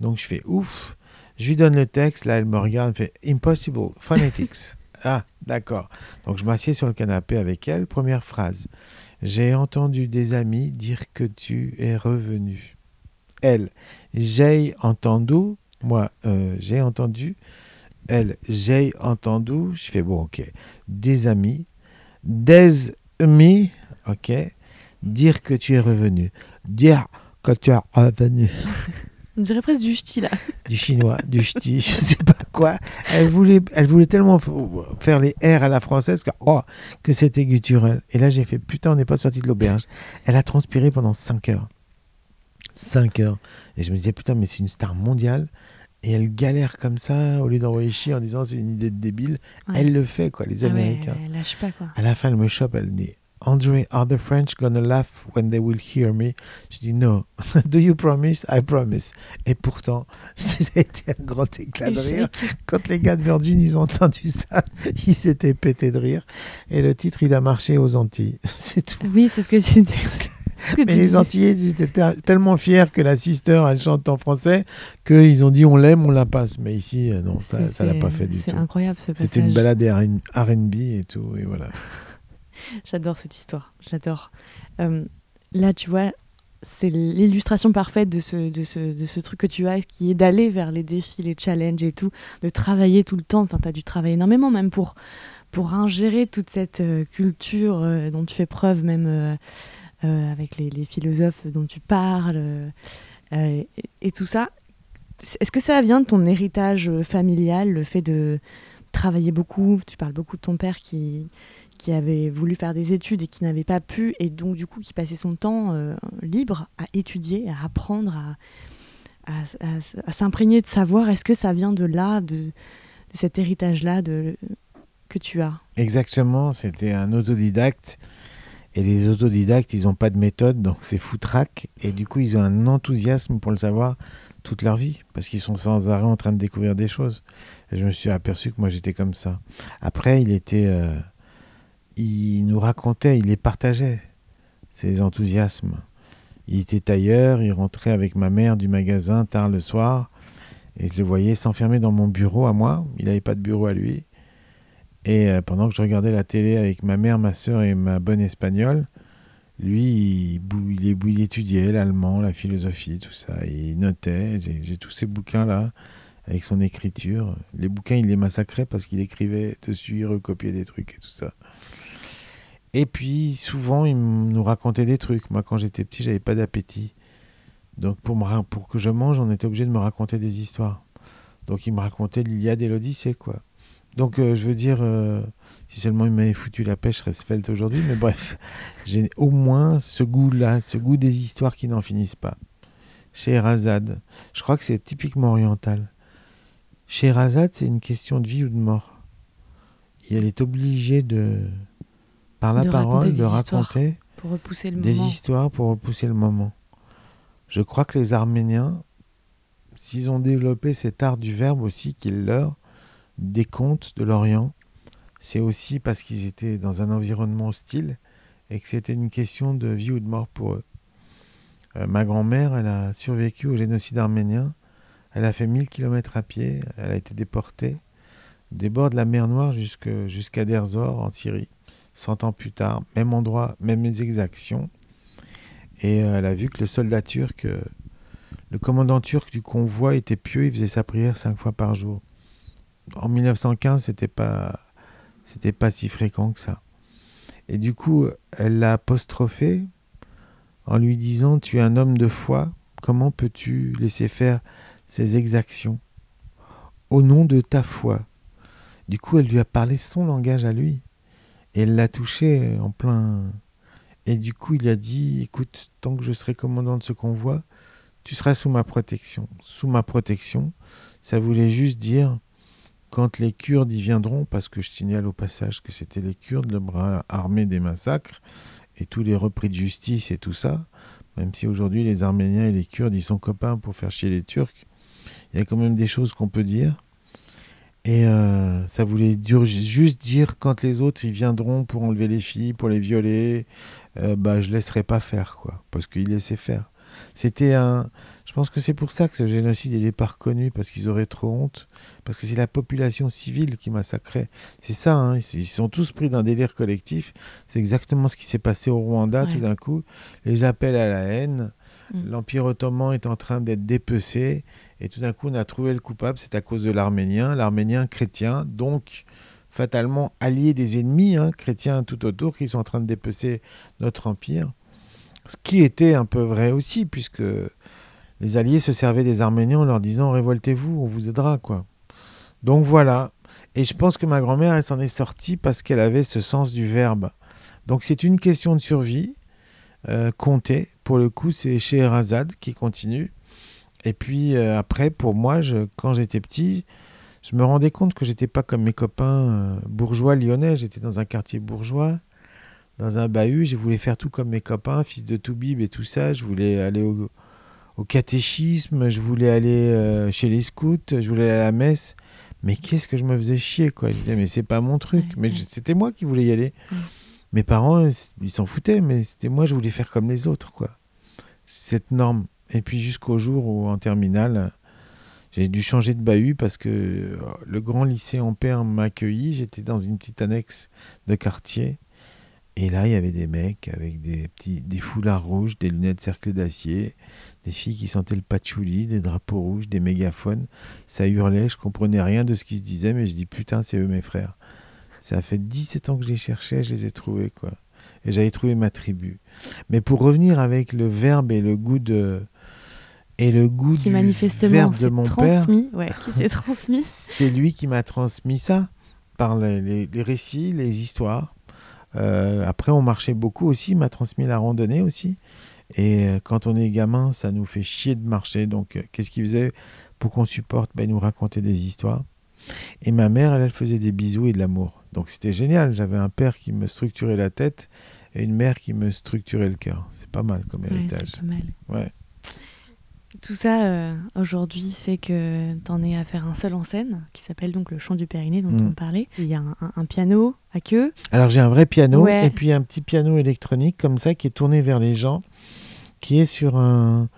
Donc je fais ouf. Je lui donne le texte, là elle me regarde, elle fait impossible phonetics. *laughs* Ah, d'accord. Donc je m'assieds sur le canapé avec elle. Première phrase. J'ai entendu des amis dire que tu es revenu. Elle, j'ai entendu. Moi, euh, j'ai entendu. Elle, j'ai entendu. Je fais bon, ok. Des amis. Des amis. Ok. Dire que tu es revenu. Dire que tu es revenu. *laughs* On dirait presque du ch'ti là. Du chinois, du ch'ti, je sais pas quoi. Elle voulait, elle voulait tellement faire les R à la française que, oh, que c'était guttural. Et là, j'ai fait putain, on n'est pas sorti de l'auberge. Elle a transpiré pendant 5 heures. 5 heures. Et je me disais putain, mais c'est une star mondiale. Et elle galère comme ça, au lieu d'envoyer chier en disant c'est une idée de débile. Elle le fait, quoi, les ah Américains. elle lâche pas, quoi. À la fin, elle me chope, elle dit André, are the French gonna laugh when they will hear me? Je dis no. *laughs* Do you promise? I promise. Et pourtant, *laughs* ça a été un grand éclat de rire. Quand les gars de Virgin, ils ont entendu ça, *laughs* ils s'étaient pétés de rire. Et le titre, il a marché aux Antilles. C'est tout. Oui, c'est ce que tu dis. *laughs* Mais les Antillais, ils étaient tellement fiers que la sister, elle chante en français, qu'ils ont dit on l'aime, on la passe. Mais ici, euh, non, ça ne l'a pas fait du tout. C'est incroyable ce C'était une balade RB et tout, et voilà. *laughs* J'adore cette histoire, j'adore. Euh, là, tu vois, c'est l'illustration parfaite de ce, de, ce, de ce truc que tu as, qui est d'aller vers les défis, les challenges et tout, de travailler tout le temps. Enfin, tu as dû travailler énormément, même pour, pour ingérer toute cette euh, culture euh, dont tu fais preuve, même avec les, philosophes dont tu parles, et, et, tout ça. Est-ce que ça vient de ton héritage familial, le fait de travailler beaucoup? Tu parles beaucoup de ton père qui qui avait voulu faire des études et qui n'avait pas pu, et donc du coup qui passait son temps euh, libre à étudier, à apprendre, à, à, s'imprégner de savoir est-ce que ça vient de là, de, cet héritage-là de, que tu as? Exactement, c'était un autodidacte. Et les autodidactes, ils n'ont pas de méthode, donc c'est foutraque. Et du coup, ils ont un enthousiasme pour le savoir toute leur vie, parce qu'ils sont sans arrêt en train de découvrir des choses. Et je me suis aperçu que moi, j'étais comme ça. Après, il était... Euh, il nous racontait, il les partageait, ses enthousiasmes. Il était tailleur, il rentrait avec ma mère du magasin tard le soir, et je le voyais s'enfermer dans mon bureau à moi. Il n'avait pas de bureau à lui. Et euh, pendant que je regardais la télé avec ma mère, ma soeur et ma bonne espagnole, lui, il, il, étudiait l'allemand, la philosophie, tout ça. il notait. J'ai tous ces bouquins-là avec son écriture. Les bouquins, il les massacrait parce qu'il écrivait dessus, il recopiait des trucs et tout ça. Et puis souvent, il nous racontait des trucs. Moi, quand j'étais petit, j'avais pas d'appétit. Donc pour, pour que je mange, on était obligé de me raconter des histoires. Donc il me racontait l'Iliade et l'Odyssée, quoi. Donc euh, je veux dire, euh, si seulement il m'avait foutu la pêche, je serais svelte aujourd'hui. Mais bref, *laughs* j'ai au moins ce goût-là, ce goût des histoires qui n'en finissent pas. Chez Razad, je crois que c'est typiquement oriental. Chez Razad, c'est une question de vie ou de mort. Et elle est obligée de, par la parole, de raconter pour repousser le des histoires pour repousser le moment. Je crois que les Arméniens, s'ils ont développé cet art du verbe aussi, qu'il leur, des contes de l'Orient, c'est aussi parce qu'ils étaient dans un environnement hostile et que c'était une question de vie ou de mort pour eux. Euh, ma grand-mère, elle a survécu au génocide arménien. Elle a fait 1000 km à pied. Elle a été déportée des bords de la mer Noire jusqu'à Derzor en Syrie. 100 ans plus tard, même endroit, mêmes exactions. Et euh, elle a vu que le soldat turc, euh, le commandant turc du convoi était pieux, il faisait sa prière cinq fois par jour. En 1915, c'était pas, c'était pas si fréquent que ça. Et du coup, elle l'a apostrophé en lui disant Tu es un homme de foi, comment peux-tu laisser faire ces exactions Au nom de ta foi? Du coup, elle lui a parlé son langage à lui. Et elle l'a touché en plein. Et du coup, il a dit Écoute, tant que je serai commandant de ce convoi, tu seras sous ma protection. Sous ma protection, ça voulait juste dire quand les Kurdes y viendront, parce que je signale au passage que c'était les Kurdes, le bras armé des massacres, et tous les repris de justice et tout ça, même si aujourd'hui les Arméniens et les Kurdes, ils sont copains pour faire chier les Turcs, il y a quand même des choses qu'on peut dire. Et euh, ça voulait juste dire quand les autres ils viendront pour enlever les filles, pour les violer, euh, bah je laisserai pas faire quoi, parce qu'ils laissaient faire. C'était un, je pense que c'est pour ça que ce génocide il est pas reconnu parce qu'ils auraient trop honte, parce que c'est la population civile qui massacrait. C'est ça, hein, ils sont tous pris d'un délire collectif. C'est exactement ce qui s'est passé au Rwanda tout d'un coup, les appels à la haine. Mm. L'Empire ottoman est en train d'être dépecé et tout d'un coup, on a trouvé le coupable, c'est à cause de l'Arménien, l'Arménien chrétien, donc fatalement allié des ennemis hein, chrétiens tout autour qui sont en train de dépecer notre empire. Ce qui était un peu vrai aussi, puisque les alliés se servaient des Arméniens en leur disant révoltez-vous, on vous aidera quoi. Donc voilà. Et je pense que ma grand-mère, elle s'en est sortie parce qu'elle avait ce sens du verbe. Donc c'est une question de survie euh. Pour le coup, c'est chez qui continue. Et puis euh, après, pour moi, quand j'étais petit, je me rendais compte que j'étais pas comme mes copains euh, bourgeois lyonnais. J'étais dans un quartier bourgeois, dans un bahut. Je voulais faire tout comme mes copains, fils de Toubib et tout ça. Je voulais aller au, catéchisme, je voulais aller euh, chez les scouts, je voulais aller à la messe. Mais qu'est-ce que je me faisais chier, quoi. Je disais, mais c'est pas mon truc. mais c'était moi qui voulais y aller. Mes parents, ils s'en foutaient, mais c'était moi, je voulais faire comme les autres, quoi. Cette norme. Et puis jusqu'au jour où, en terminale, j'ai dû changer de bahut parce que euh, le grand lycée Ampère m'a accueilli. J'étais dans une petite annexe de quartier. Et là, il y avait des mecs avec des petits des foulards rouges, des lunettes cerclées d'acier, des filles qui sentaient le patchouli, des drapeaux rouges, des mégaphones. Ça hurlait, je comprenais rien de ce qui se disait, mais je dis putain, c'est eux mes frères. Ça a fait 17 ans que je les cherchais, je les ai trouvés, quoi. Et j'avais trouvé ma tribu. Mais pour revenir avec le verbe et le goût de. Et le goût Qui du manifestement verbe de mon père, transmis. Ouais, qui s'est transmis. *laughs* c'est lui qui m'a transmis ça, par les, les- les récits, les histoires. Euh, après, on marchait beaucoup aussi, il m'a transmis la randonnée aussi. Et euh, quand on est gamin, ça nous fait chier de marcher. Donc, euh, qu'est-ce qu'il faisait pour qu'on supporte? Ben, Il nous racontait des histoires. Et ma mère, elle, elle faisait des bisous et de l'amour. Donc, c'était génial. J'avais un père qui me structurait la tête et une mère qui me structurait le cœur. C'est pas mal comme Ouais, héritage. c'est pas mal. Ouais. Tout ça, euh, aujourd'hui, fait que t'en es à faire un seul en scène, qui s'appelle donc le chant du Périnée, dont Mm. on parlait. Il y a un, un- un piano à queue. Alors j'ai un vrai piano Ouais. et puis un petit piano électronique comme ça qui est tourné vers les gens, qui est sur un,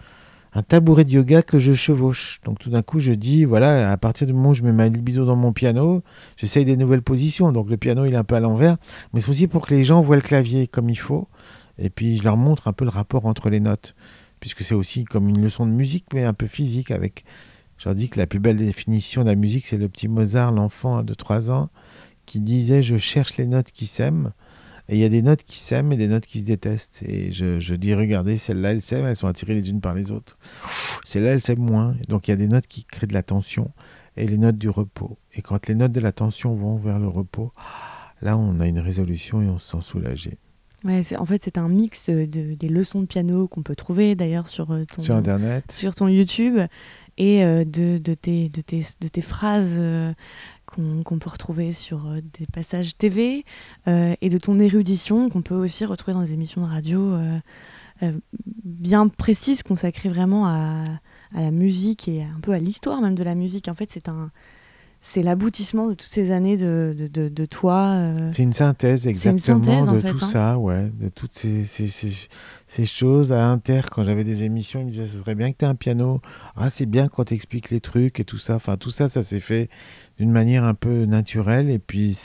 tabouret de yoga que je chevauche. Donc tout d'un coup je dis, voilà, à partir du moment où je mets ma libido dans mon piano, j'essaye des nouvelles positions. Donc le piano il est un peu à l'envers, mais c'est aussi pour que les gens voient le clavier comme il faut. Et puis je leur montre un peu le rapport entre les notes, puisque c'est aussi comme une leçon de musique, mais un peu physique avec... Je leur dis que la plus belle définition de la musique, c'est le petit Mozart, l'enfant de 3 ans, qui disait je cherche les notes qui s'aiment. Et il y a des notes qui s'aiment et des notes qui se détestent. Et je, je dis regardez, celles-là, elles s'aiment, elles sont attirées les unes par les autres. Celles-là, elles s'aiment moins. Donc il y a des notes qui créent de la tension et les notes du repos. Et quand les notes de la tension vont vers le repos, là, on a une résolution et on se sent soulagé. Ouais, en fait, c'est un mix de, des leçons de piano qu'on peut trouver d'ailleurs sur, euh, ton, Sur Internet, sur ton YouTube et euh, de, de, tes, de, tes, de tes phrases euh, qu'on peut retrouver sur euh, des passages TV euh, et de ton érudition qu'on peut aussi retrouver dans des émissions de radio euh, bien précises consacrées vraiment à, à la musique et un peu à l'histoire même de la musique. En fait, c'est un c'est l'aboutissement de toutes ces années de, de, de, de toi. euh, c'est une synthèse une exactement synthèse, de fait, tout hein. ça, ouais, de toutes ces, ces, ces, ces choses à Inter. Quand j'avais des émissions, ils me disaient ce serait bien que tu aies un piano. Ah, c'est bien quand tu expliques les trucs et tout ça. Enfin, tout ça, ça s'est fait d'une manière un peu naturelle. Et puis,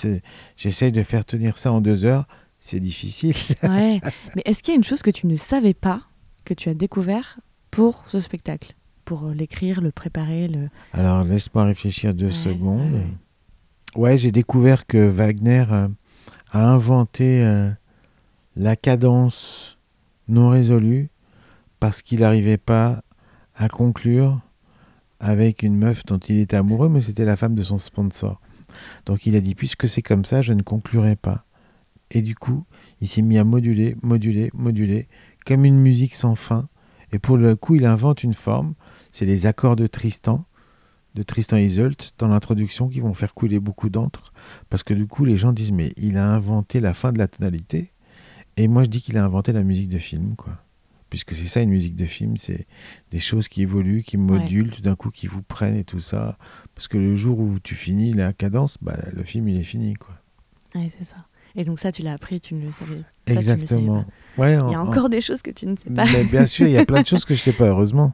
j'essaye de faire tenir ça en deux heures. C'est difficile. *laughs* Ouais. Mais est-ce qu'il y a une chose que tu ne savais pas, que tu as découvert pour ce spectacle? Pour euh, l'écrire, le préparer, le... Alors, laisse-moi réfléchir deux Ouais, secondes. ouais. Ouais, j'ai découvert que Wagner euh, a inventé euh, la cadence non résolue parce qu'il n'arrivait pas à conclure avec une meuf dont il était amoureux, mais c'était la femme de son sponsor. Donc il a dit, puisque c'est comme ça, je ne conclurai pas. Et du coup, il s'est mis à moduler, moduler, moduler, comme une musique sans fin. Et pour le coup, il invente une forme, c'est les accords de Tristan, de Tristan Iseult, dans l'introduction, qui vont faire couler beaucoup d'encre. Parce que du coup, les gens disent, mais il a inventé la fin de la tonalité. Et moi, je dis qu'il a inventé la musique de film, quoi. Puisque c'est ça, une musique de film, c'est des choses qui évoluent, qui modulent, tout d'un coup, qui vous prennent et tout ça. Parce que le jour où tu finis la cadence, bah, le film, il est fini, quoi. Ouais, c'est ça. Et donc ça, tu l'as appris, tu ne le savais. ça, tu ne le savais Exactement. pas. Ouais, Il y a en- encore des choses que tu ne sais pas. Mais bien sûr, il y a plein de choses que je sais pas, heureusement.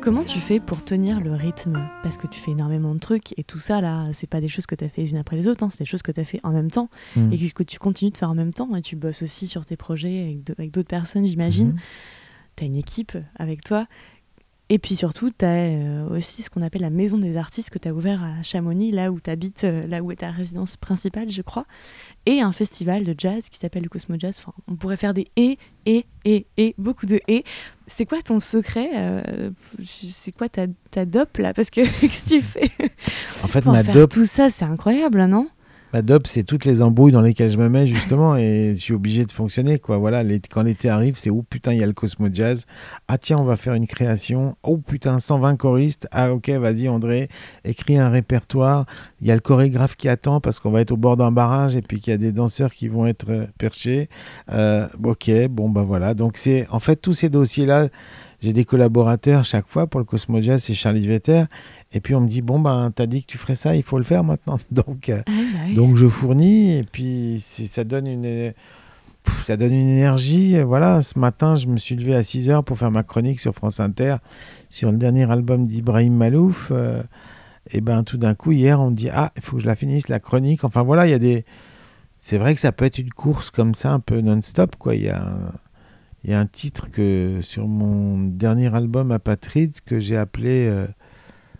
Comment tu fais pour tenir le rythme? Parce que tu fais énormément de trucs et tout ça, là, c'est pas des choses que tu as fait les unes après les autres, hein, c'est des choses que tu as fait en même temps Mm. et que, que tu continues de faire en même temps. Et tu bosses aussi sur tes projets avec d'autres personnes, j'imagine. Mhm. tu as une équipe avec toi. Et puis surtout, tu as aussi ce qu'on appelle la maison des artistes que tu as ouvert à Chamonix, là où tu habites, là où est ta résidence principale, je crois. Et un festival de jazz qui s'appelle le Cosmo Jazz. Enfin, on pourrait faire des et, et, et, et, beaucoup de et. C'est quoi ton secret euh, C'est quoi ta, ta dope là? Parce que *laughs* qu'est-ce que tu fais? En fait, pour ma faire dope, tout ça C'est incroyable, non? Bah, Dope, c'est toutes les embrouilles dans lesquelles je me mets justement et je suis obligé de fonctionner. Quoi. Voilà, quand l'été arrive, c'est oh putain, il y a le Cosmo Jazz. Ah tiens, on va faire une création. Oh putain, 120 choristes. Ah ok, vas-y André, écris un répertoire. Il y a le chorégraphe qui attend parce qu'on va être au bord d'un barrage et puis qu'il y a des danseurs qui vont être euh, perchés. Euh, ok, bon bah voilà. Donc c'est en fait tous ces dossiers-là. J'ai des collaborateurs chaque fois pour le Cosmo Jazz, c'est Charlie Vetter. Et puis on me dit bon ben t'as dit que tu ferais ça, il faut le faire maintenant. *laughs* Donc euh, Ah bah oui. donc je fournis et puis ça donne une ça donne une énergie. Voilà, ce matin, je me suis levé à 6 heures pour faire ma chronique sur France Inter sur le dernier album d'Ibrahim Malouf. euh, et ben tout d'un coup hier, on me dit ah, il faut que je la finisse la chronique. Enfin voilà, il y a des c'est vrai que ça peut être une course comme ça un peu non-stop quoi. Il y a un- il y a un titre que sur mon dernier album Apatride que j'ai appelé euh,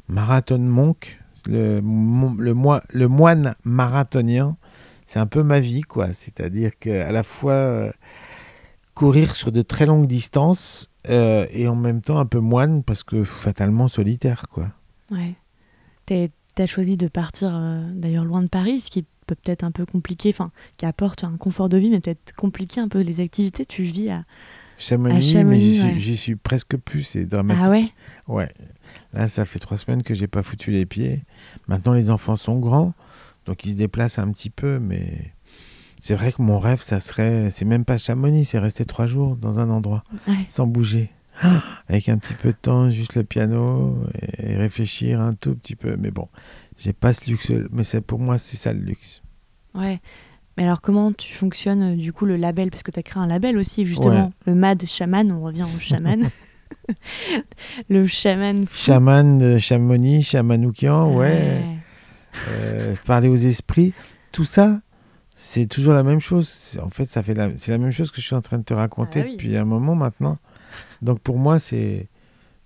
Marathon Monk, le, moine marathonien. C'est un peu ma vie, quoi. C'est-à-dire qu'à la fois euh, courir sur de très longues distances euh, et en même temps un peu moine parce que fatalement solitaire, quoi. Ouais. T'as choisi de partir d'ailleurs loin de Paris, ce qui peut-être un peu compliqué, enfin, qui apporte un confort de vie, mais peut-être compliqué un peu les activités. Tu vis à. Chamonix, À Chamonix, mais j'y suis, ouais. j'y suis presque plus, c'est dramatique. Ah ouais? Ouais. Là, ça fait trois semaines que j'ai pas foutu les pieds. Maintenant, les enfants sont grands, donc ils se déplacent un petit peu, mais c'est vrai que mon rêve, ça serait, c'est même pas Chamonix, c'est rester trois jours dans un endroit, Ouais. sans bouger, Ah, avec un petit peu de temps, juste le piano et réfléchir un tout petit peu. Mais bon, j'ai pas ce luxe, mais c'est pour moi, c'est ça le luxe. Ouais. Mais alors, comment tu fonctionnes, euh, du coup, le label? Parce que tu as créé un label aussi, justement. Ouais. Le MAD Shaman, on revient au chaman. *laughs* le chaman fou. Chaman de Chamonix, Chamanoukian, ouais. euh, parler aux esprits, tout ça, c'est toujours la même chose. En fait, ça fait c'est la même chose que je suis en train de te raconter Ah oui. depuis un moment maintenant. Donc pour moi, c'est,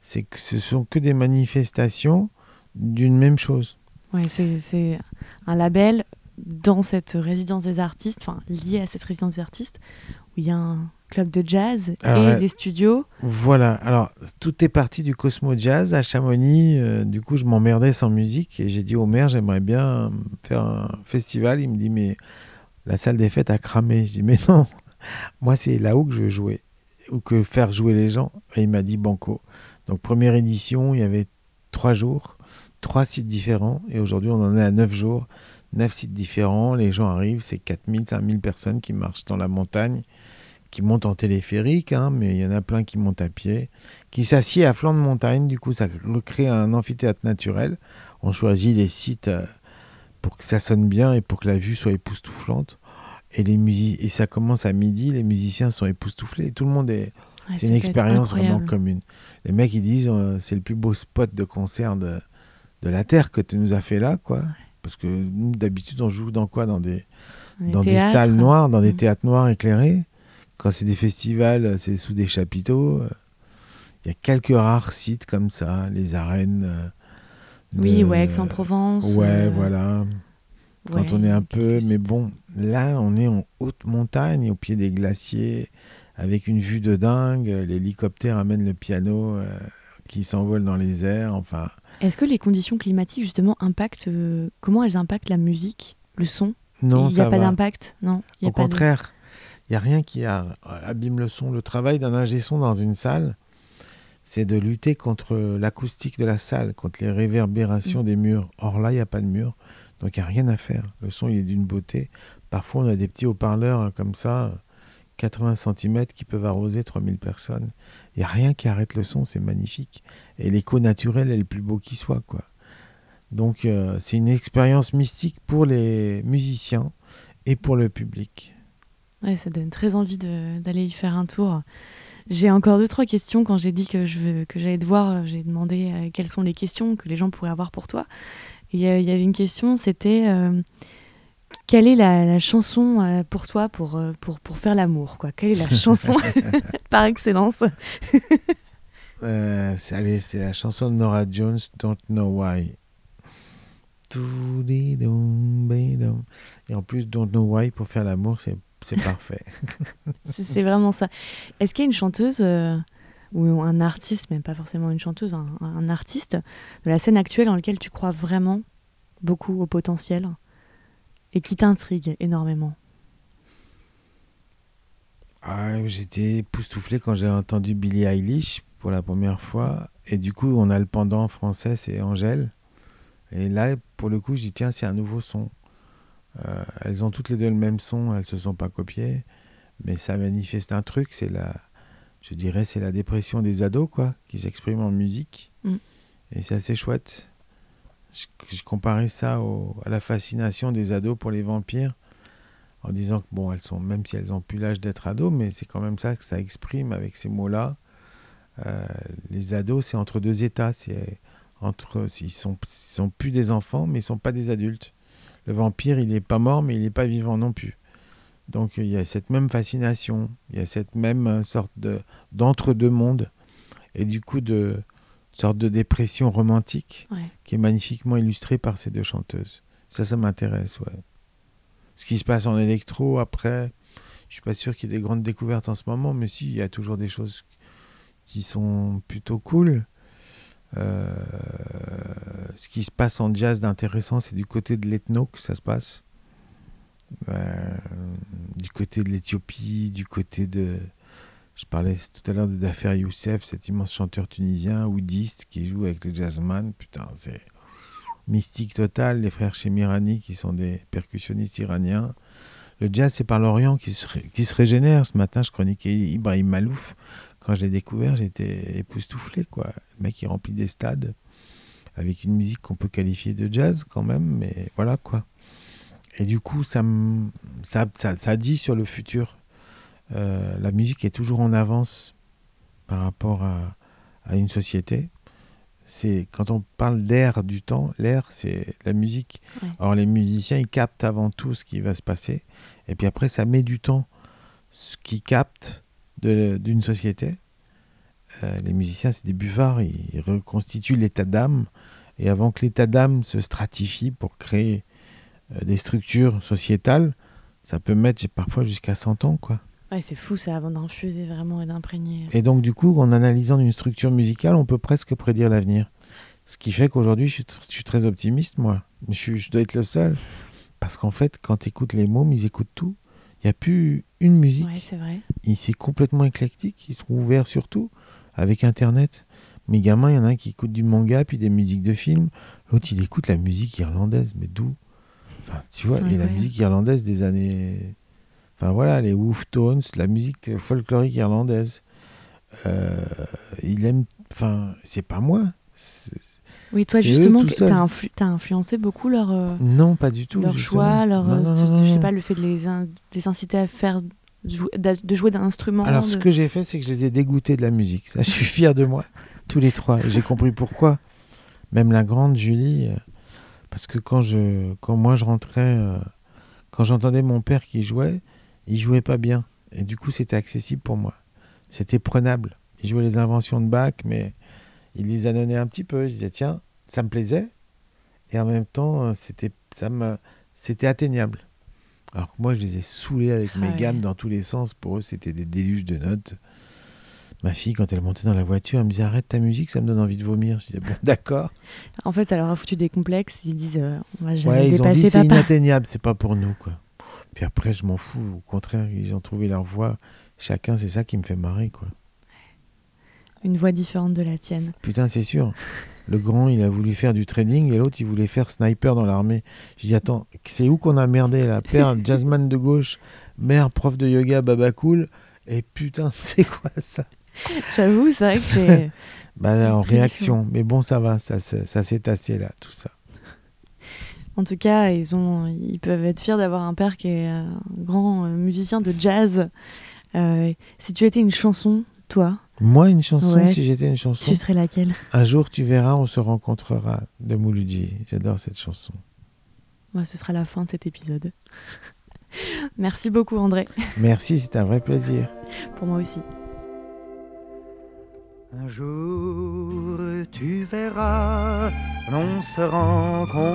c'est que ce sont que des manifestations d'une même chose. Ouais, c'est un label dans cette résidence des artistes, enfin lié à cette résidence des artistes, où il y a un club de jazz Alors, et des studios. Voilà. Alors tout est parti du Cosmo Jazz à Chamonix. euh, du coup, je m'emmerdais sans musique et j'ai dit au maire, j'aimerais bien faire un festival. Il me dit mais la salle des fêtes a cramé. Je dis mais non, *laughs* moi c'est là où que je veux jouer ou que faire jouer les gens. Et il m'a dit banco. Donc première édition, il y avait trois jours, trois sites différents et aujourd'hui on en est à neuf jours, neuf sites différents. Les gens arrivent, c'est 4000, 5000 personnes qui marchent dans la montagne qui montent en téléphérique, hein, mais il y en a plein qui montent à pied, qui s'assied à flanc de montagne. Du coup, ça recrée un amphithéâtre naturel. On choisit les sites euh, pour que ça sonne bien et pour que la vue soit époustouflante. Et, les et ça commence à midi, les musiciens sont époustouflés. Tout le monde est. Ouais, c'est une expérience vraiment commune. Les mecs, ils disent euh, c'est le plus beau spot de concert de, de la Terre que tu nous as fait là, quoi. Parce que nous, d'habitude, on joue dans quoi? Dans des, dans des salles noires, dans des Mm. théâtres noirs éclairés. Quand c'est des festivals, euh, c'est sous des chapiteaux. Euh, Il y a quelques rares sites comme ça, les arènes. euh, Oui, ouais, Aix-en-Provence. Ouais, euh, voilà. Quand on est un peu. Mais bon, là, on est en haute montagne, au pied des glaciers, avec une vue de dingue. L'hélicoptère amène le piano euh, qui s'envole dans les airs. Enfin, Est-ce que les conditions climatiques, justement, impactent. euh, comment elles impactent la musique, le son? Non, Il n'y a pas d'impact? Non il y a Au pas contraire, il n'y a rien qui a- abîme le son. Le travail d'un ingé son dans une salle, c'est de lutter contre l'acoustique de la salle, contre les Mm. réverbérations des murs. Or là, il n'y a pas de mur, donc il n'y a rien à faire. Le son, il est d'une beauté. Parfois, on a des petits haut-parleurs hein, comme ça, euh, 80 cm, qui peuvent arroser 3000 personnes. Il n'y a rien qui arrête le son, c'est magnifique. Et l'écho naturel est le plus beau qui soit, quoi. Donc, euh, c'est une expérience mystique pour les musiciens et pour le public. Ouais, ça donne très envie d'aller y faire un tour. J'ai encore deux, trois questions. Quand j'ai dit que j'allais te voir, j'ai demandé euh, quelles sont les questions que les gens pourraient avoir pour toi. Euh, il y avait une question, c'était quelle est la, la chanson euh, pour toi pour, euh, pour, pour faire l'amour quoi? Quelle est la chanson *laughs* *laughs* par excellence? *laughs* Euh, c'est la chanson de Nora Jones, Don't Know Why. Et en plus, Don't Know Why pour faire l'amour, c'est c'est parfait. C'est c'est vraiment ça. Est-ce qu'il y a une chanteuse euh, ou un artiste, même pas forcément une chanteuse, un, un artiste de la scène actuelle dans lequel tu crois vraiment beaucoup au potentiel? Et qui t'intrigue énormément Ah, J'étais époustouflé quand j'ai entendu Billie Eilish pour la première fois. Et du coup, on a le pendant français, c'est Angèle. Et là, pour le coup, je dis, tiens, c'est un nouveau son. Euh, elles ont toutes les deux le même son, elles se sont pas copiées. Mais ça manifeste un truc, c'est la, je dirais, c'est la dépression des ados, quoi, qui s'exprime en musique. Mm. Et c'est assez chouette. Je, je comparais ça à la fascination des ados pour les vampires en disant que bon, elles sont, même si elles ont plus l'âge d'être ados, mais c'est quand même ça que ça exprime avec ces mots-là. Euh, les ados, c'est entre deux états. C'est entre, ils sont, sont plus des enfants, mais ils sont pas des adultes. Le vampire, il n'est pas mort, mais il n'est pas vivant non plus. Donc il y a cette même fascination, il y a cette même euh, sorte de d'entre-deux mondes, et du coup de sorte de dépression romantique Ouais. qui est magnifiquement illustrée par ces deux chanteuses. Ça, ça m'intéresse, ouais. Ce qui se passe en électro, après, je suis pas sûr qu'il y ait des grandes découvertes en ce moment, mais si, il y a toujours des choses qui sont plutôt cool. Euh, ce qui se passe en jazz d'intéressant, c'est du côté de l'ethno que ça se passe. Euh, du côté de l'Éthiopie, du côté de... Je parlais tout à l'heure de Dafer Youssef, cet immense chanteur tunisien, oudiste, qui joue avec les jazzman. Putain, c'est mystique total. Les frères Chemirani, qui sont des percussionnistes iraniens. Le jazz, c'est par l'Orient qui se, régénère. Ce matin, je chroniquais Ibrahim Malouf. Quand je l'ai découvert, j'étais époustouflé. Quoi. Le mec, il remplit des stades avec une musique qu'on peut qualifier de jazz quand même, mais voilà quoi. Et du coup, ça dit sur le futur. Euh, la musique est toujours en avance par rapport à, à une société. C'est quand on parle d'air du temps, l'air c'est la musique. Ouais. Alors les musiciens ils captent avant tout ce qui va se passer, et puis après ça met du temps ce qu'ils captent d'une société. Euh, les musiciens c'est des buvards, ils reconstituent l'état d'âme, et avant que l'état d'âme se stratifie pour créer euh, des structures sociétales, ça peut mettre parfois jusqu'à 100 ans quoi. Ouais, c'est fou ça, avant d'infuser vraiment et d'imprégner. Et donc, du coup, en analysant une structure musicale, on peut presque prédire l'avenir. Ce qui fait qu'aujourd'hui, je, suis tr- je suis très optimiste, moi. Je, suis- je dois être le seul. Parce qu'en fait, quand tu écoutes les mômes, ils écoutent tout. Il n'y a plus une musique. Ouais, c'est vrai. Ils- C'est complètement éclectique. Ils sont ouverts sur tout. Avec Internet. Mes gamins, il y en a un qui écoute du manga, puis des musiques de films. L'autre, il écoute la musique irlandaise. Mais d'où? Enfin, tu vois, et la musique irlandaise des années. Enfin voilà, les Wolf Tones, la musique folklorique irlandaise. Euh, il aime. Enfin, c'est pas moi. Oui, toi justement, influ- t'as influencé beaucoup leur, euh, Non, pas du tout. leur justement. choix, leur, Non, euh, non, je- non, je sais pas, le fait de les, in- de les inciter à faire de jouer d'un instrument. Alors, de- ce que j'ai fait, c'est que je les ai dégoûtés de la musique. Ça, *laughs* je suis fier de moi, tous les trois. J'ai compris pourquoi. Même la grande Julie, euh, parce que quand je, quand moi je rentrais, euh, quand j'entendais mon père qui jouait, il jouait pas bien. Et du coup, c'était accessible pour moi. C'était prenable. Il jouait les inventions de Bach, mais il les annonnait un petit peu. Je disais, tiens, ça me plaisait. Et en même temps, euh, c'était, ça me, c'était atteignable. Alors que moi, je les ai saoulés avec Ah mes ouais. gammes dans tous les sens. Pour eux, c'était des déluges de notes. Ma fille, quand elle montait dans la voiture, elle me disait arrête ta musique, ça me donne envie de vomir. Je disais bon, *laughs* d'accord. En fait, ça leur a foutu des complexes. Ils disent, euh, on va jamais Ouais, ils ont dit c'est inatteignable, c'est pas pour nous quoi. Puis après, je m'en fous. Au contraire, ils ont trouvé leur voix. Chacun, c'est ça qui me fait marrer quoi. Une voix différente de la tienne. Putain, c'est sûr. Le grand, il a voulu faire du trading et l'autre, il voulait faire sniper dans l'armée. Je dis attends, c'est où qu'on a merdé là? Père *laughs* jazzman de gauche, mère prof de yoga, baba cool. Et putain, *laughs* c'est quoi ça? J'avoue, c'est vrai que c'est. *laughs* Bah en réaction. Mais bon, ça va, ça, se- ça s'est tassé là, tout ça. En tout cas, ils, ont, ils peuvent être fiers d'avoir un père qui est un grand euh, musicien de jazz. Euh, si tu étais une chanson, toi, Moi, une chanson, Ouais. si j'étais une chanson, tu serais laquelle un jour tu verras, on se rencontrera de Mouloudji. J'adore cette chanson. Moi, ce sera la fin de cet épisode. *laughs* Merci beaucoup, André. Merci, c'est un vrai plaisir. Pour moi aussi. Un jour tu verras, l'on se rencontrera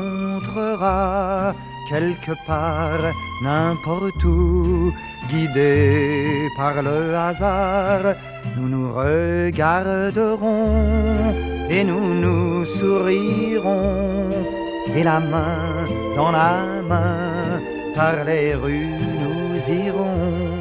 quelque part, n'importe où, guidés par le hasard, nous nous regarderons et nous nous sourirons, et la main dans la main, par les rues nous irons